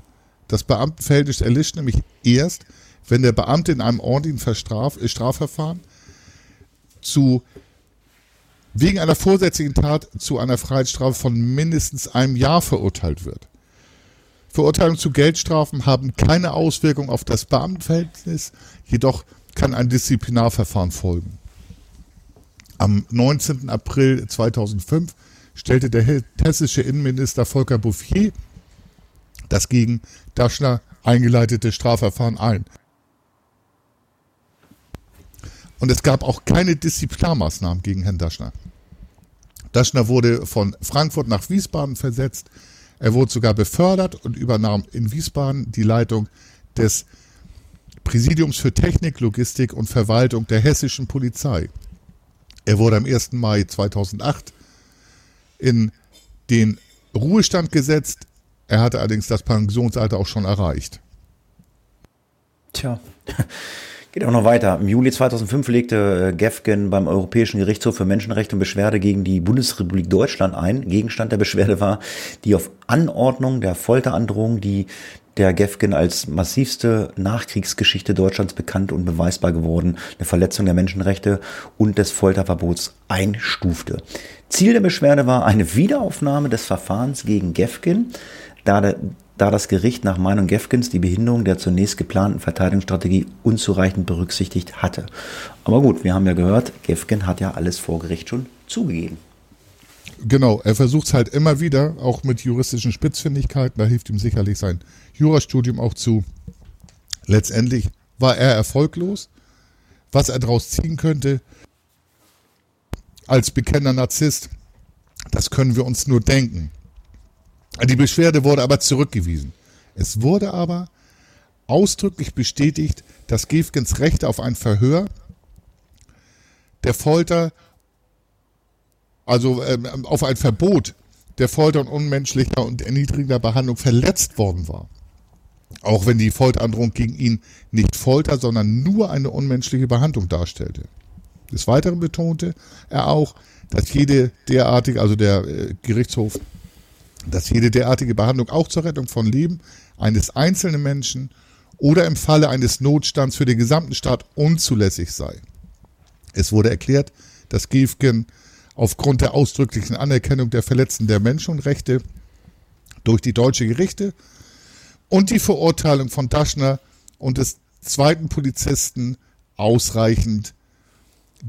S1: Das Beamtenverhältnis erlischt nämlich erst, wenn der Beamte in einem ordentlichen Straf Strafverfahren zu wegen einer vorsätzlichen Tat zu einer Freiheitsstrafe von mindestens einem Jahr verurteilt wird. Verurteilungen zu Geldstrafen haben keine Auswirkung auf das Beamtenverhältnis, jedoch kann ein Disziplinarverfahren folgen. Am 19. April 2005 stellte der hessische Innenminister Volker Bouffier das gegen Daschner eingeleitete Strafverfahren ein. Und es gab auch keine Disziplinarmaßnahmen gegen Herrn Daschner. Daschner wurde von Frankfurt nach Wiesbaden versetzt. Er wurde sogar befördert und übernahm in Wiesbaden die Leitung des Präsidiums für Technik, Logistik und Verwaltung der hessischen Polizei. Er wurde am 1. Mai 2008 in den Ruhestand gesetzt. Er hatte allerdings das Pensionsalter auch schon erreicht.
S2: Tja, Geht auch noch weiter. Im Juli 2005 legte äh, Gefgen beim Europäischen Gerichtshof für Menschenrechte und Beschwerde gegen die Bundesrepublik Deutschland ein. Gegenstand der Beschwerde war die auf Anordnung der Folterandrohung, die der Gefgen als massivste Nachkriegsgeschichte Deutschlands bekannt und beweisbar geworden, eine Verletzung der Menschenrechte und des Folterverbots einstufte. Ziel der Beschwerde war eine Wiederaufnahme des Verfahrens gegen Gefgen, da der da das Gericht nach Meinung Gefgens die Behinderung der zunächst geplanten Verteidigungsstrategie unzureichend berücksichtigt hatte. Aber gut, wir haben ja gehört, Gefgen hat ja alles vor Gericht schon zugegeben.
S1: Genau, er versucht es halt immer wieder, auch mit juristischen Spitzfindigkeiten, da hilft ihm sicherlich sein Jurastudium auch zu. Letztendlich war er erfolglos. Was er daraus ziehen könnte, als bekennender Narzisst, das können wir uns nur denken. Die Beschwerde wurde aber zurückgewiesen. Es wurde aber ausdrücklich bestätigt, dass Gefgens Recht auf ein Verhör der Folter, also äh, auf ein Verbot der Folter und unmenschlicher und erniedrigender Behandlung verletzt worden war. Auch wenn die Folterandrohung gegen ihn nicht Folter, sondern nur eine unmenschliche Behandlung darstellte. Des Weiteren betonte er auch, dass jede derartige, also der äh, Gerichtshof dass jede derartige Behandlung auch zur Rettung von Leben eines einzelnen Menschen oder im Falle eines Notstands für den gesamten Staat unzulässig sei. Es wurde erklärt, dass Giefken aufgrund der ausdrücklichen Anerkennung der Verletzten der Menschenrechte durch die deutsche Gerichte und die Verurteilung von Daschner und des zweiten Polizisten ausreichend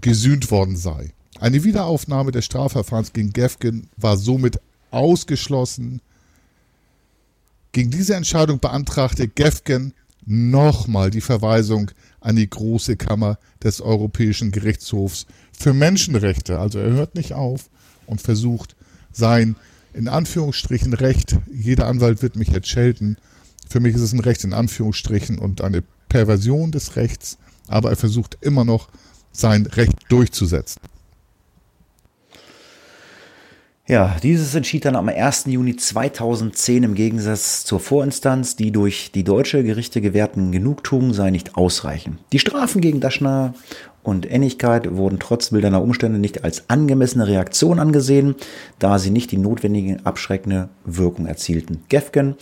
S1: gesühnt worden sei. Eine Wiederaufnahme des Strafverfahrens gegen Gefgen war somit ausgeschlossen. Gegen diese Entscheidung beantragte Gefgen nochmal die Verweisung an die große Kammer des Europäischen Gerichtshofs für Menschenrechte. Also er hört nicht auf und versucht sein in Anführungsstrichen Recht. Jeder Anwalt wird mich jetzt schelten. Für mich ist es ein Recht in Anführungsstrichen und eine Perversion des Rechts, aber er versucht immer noch sein Recht durchzusetzen.
S2: Ja, dieses entschied dann am 1. Juni 2010 im Gegensatz zur Vorinstanz, die durch die deutsche Gerichte gewährten Genugtuung sei nicht ausreichend. Die Strafen gegen Daschner und Ähnlichkeit wurden trotz wilderner Umstände nicht als angemessene Reaktion angesehen, da sie nicht die notwendige abschreckende Wirkung erzielten. Gefgen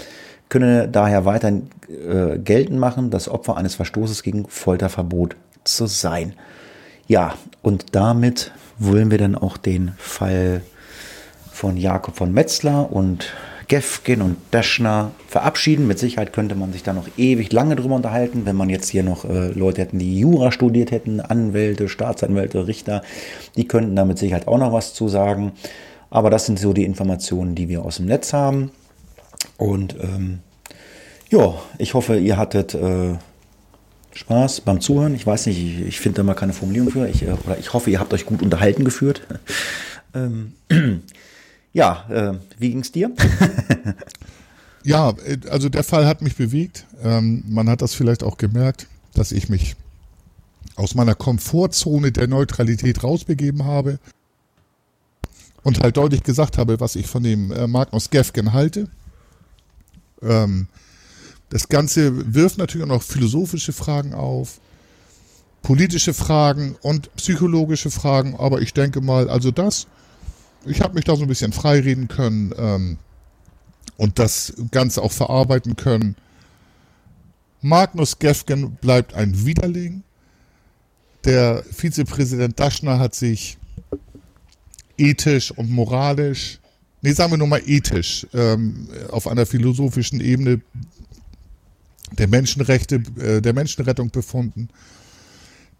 S2: könne daher weiter äh, geltend machen, das Opfer eines Verstoßes gegen Folterverbot zu sein. Ja, und damit wollen wir dann auch den Fall von Jakob von Metzler und Gefgen und Deschner verabschieden. Mit Sicherheit könnte man sich da noch ewig lange drüber unterhalten, wenn man jetzt hier noch äh, Leute hätten, die Jura studiert hätten, Anwälte, Staatsanwälte, Richter, die könnten da mit Sicherheit auch noch was zu sagen. Aber das sind so die Informationen, die wir aus dem Netz haben. Und ähm, ja, ich hoffe, ihr hattet äh, Spaß beim Zuhören. Ich weiß nicht, ich, ich finde da mal keine Formulierung für. Ich, äh, oder ich hoffe, ihr habt euch gut unterhalten geführt. ähm, ja, äh, wie ging's dir?
S1: ja, also der Fall hat mich bewegt. Ähm, man hat das vielleicht auch gemerkt, dass ich mich aus meiner Komfortzone der Neutralität rausbegeben habe und halt deutlich gesagt habe, was ich von dem äh, Magnus Gefgen halte. Ähm, das Ganze wirft natürlich auch noch philosophische Fragen auf, politische Fragen und psychologische Fragen, aber ich denke mal, also das, ich habe mich da so ein bisschen freireden können ähm, und das Ganze auch verarbeiten können. Magnus Gefgen bleibt ein Widerling. Der Vizepräsident Daschner hat sich ethisch und moralisch, nee, sagen wir nur mal ethisch, ähm, auf einer philosophischen Ebene der Menschenrechte, äh, der Menschenrettung befunden.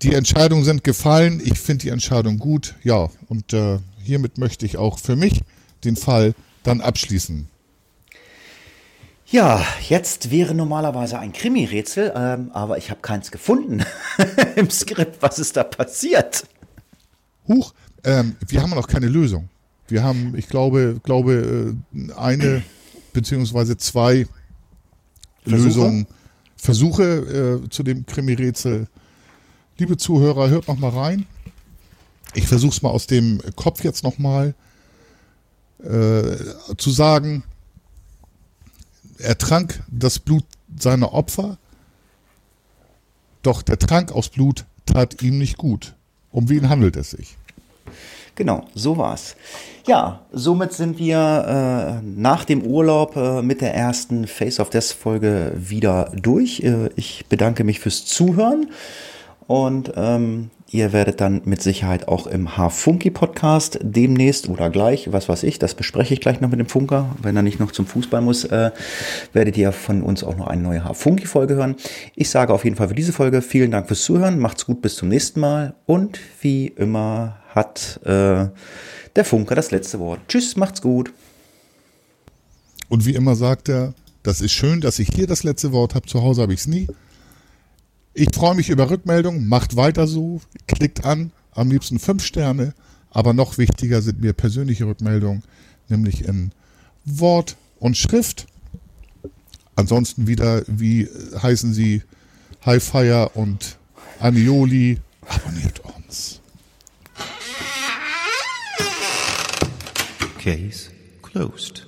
S1: Die Entscheidungen sind gefallen. Ich finde die Entscheidung gut. Ja, und äh, hiermit möchte ich auch für mich den Fall dann abschließen.
S2: Ja, jetzt wäre normalerweise ein Krimi-Rätsel, ähm, aber ich habe keins gefunden im Skript. Was ist da passiert?
S1: Huch, ähm, wir haben noch keine Lösung. Wir haben, ich glaube, glaube äh, eine beziehungsweise zwei Versuche? Lösungen, Versuche äh, zu dem Krimi-Rätsel. Liebe Zuhörer, hört noch mal rein. Ich versuche es mal aus dem Kopf jetzt noch mal äh, zu sagen. Er trank das Blut seiner Opfer, doch der Trank aus Blut tat ihm nicht gut. Um wen handelt es sich?
S2: Genau, so war's. Ja, somit sind wir äh, nach dem Urlaub äh, mit der ersten Face of Death Folge wieder durch. Äh, ich bedanke mich fürs Zuhören und ähm, ihr werdet dann mit Sicherheit auch im H-Funky Podcast demnächst oder gleich, was weiß ich, das bespreche ich gleich noch mit dem Funker, wenn er nicht noch zum Fußball muss, äh, werdet ihr von uns auch noch eine neue H-Funky Folge hören. Ich sage auf jeden Fall für diese Folge vielen Dank fürs Zuhören, macht's gut, bis zum nächsten Mal und wie immer hat äh, der Funker das letzte Wort. Tschüss, macht's gut.
S1: Und wie immer sagt er, das ist schön, dass ich hier das letzte Wort habe. Zu Hause habe ich es nie. Ich freue mich über Rückmeldungen. Macht weiter so. Klickt an. Am liebsten fünf Sterne. Aber noch wichtiger sind mir persönliche Rückmeldungen, nämlich in Wort und Schrift. Ansonsten wieder, wie heißen sie, Highfire und Anioli. Abonniert uns.
S3: Case closed.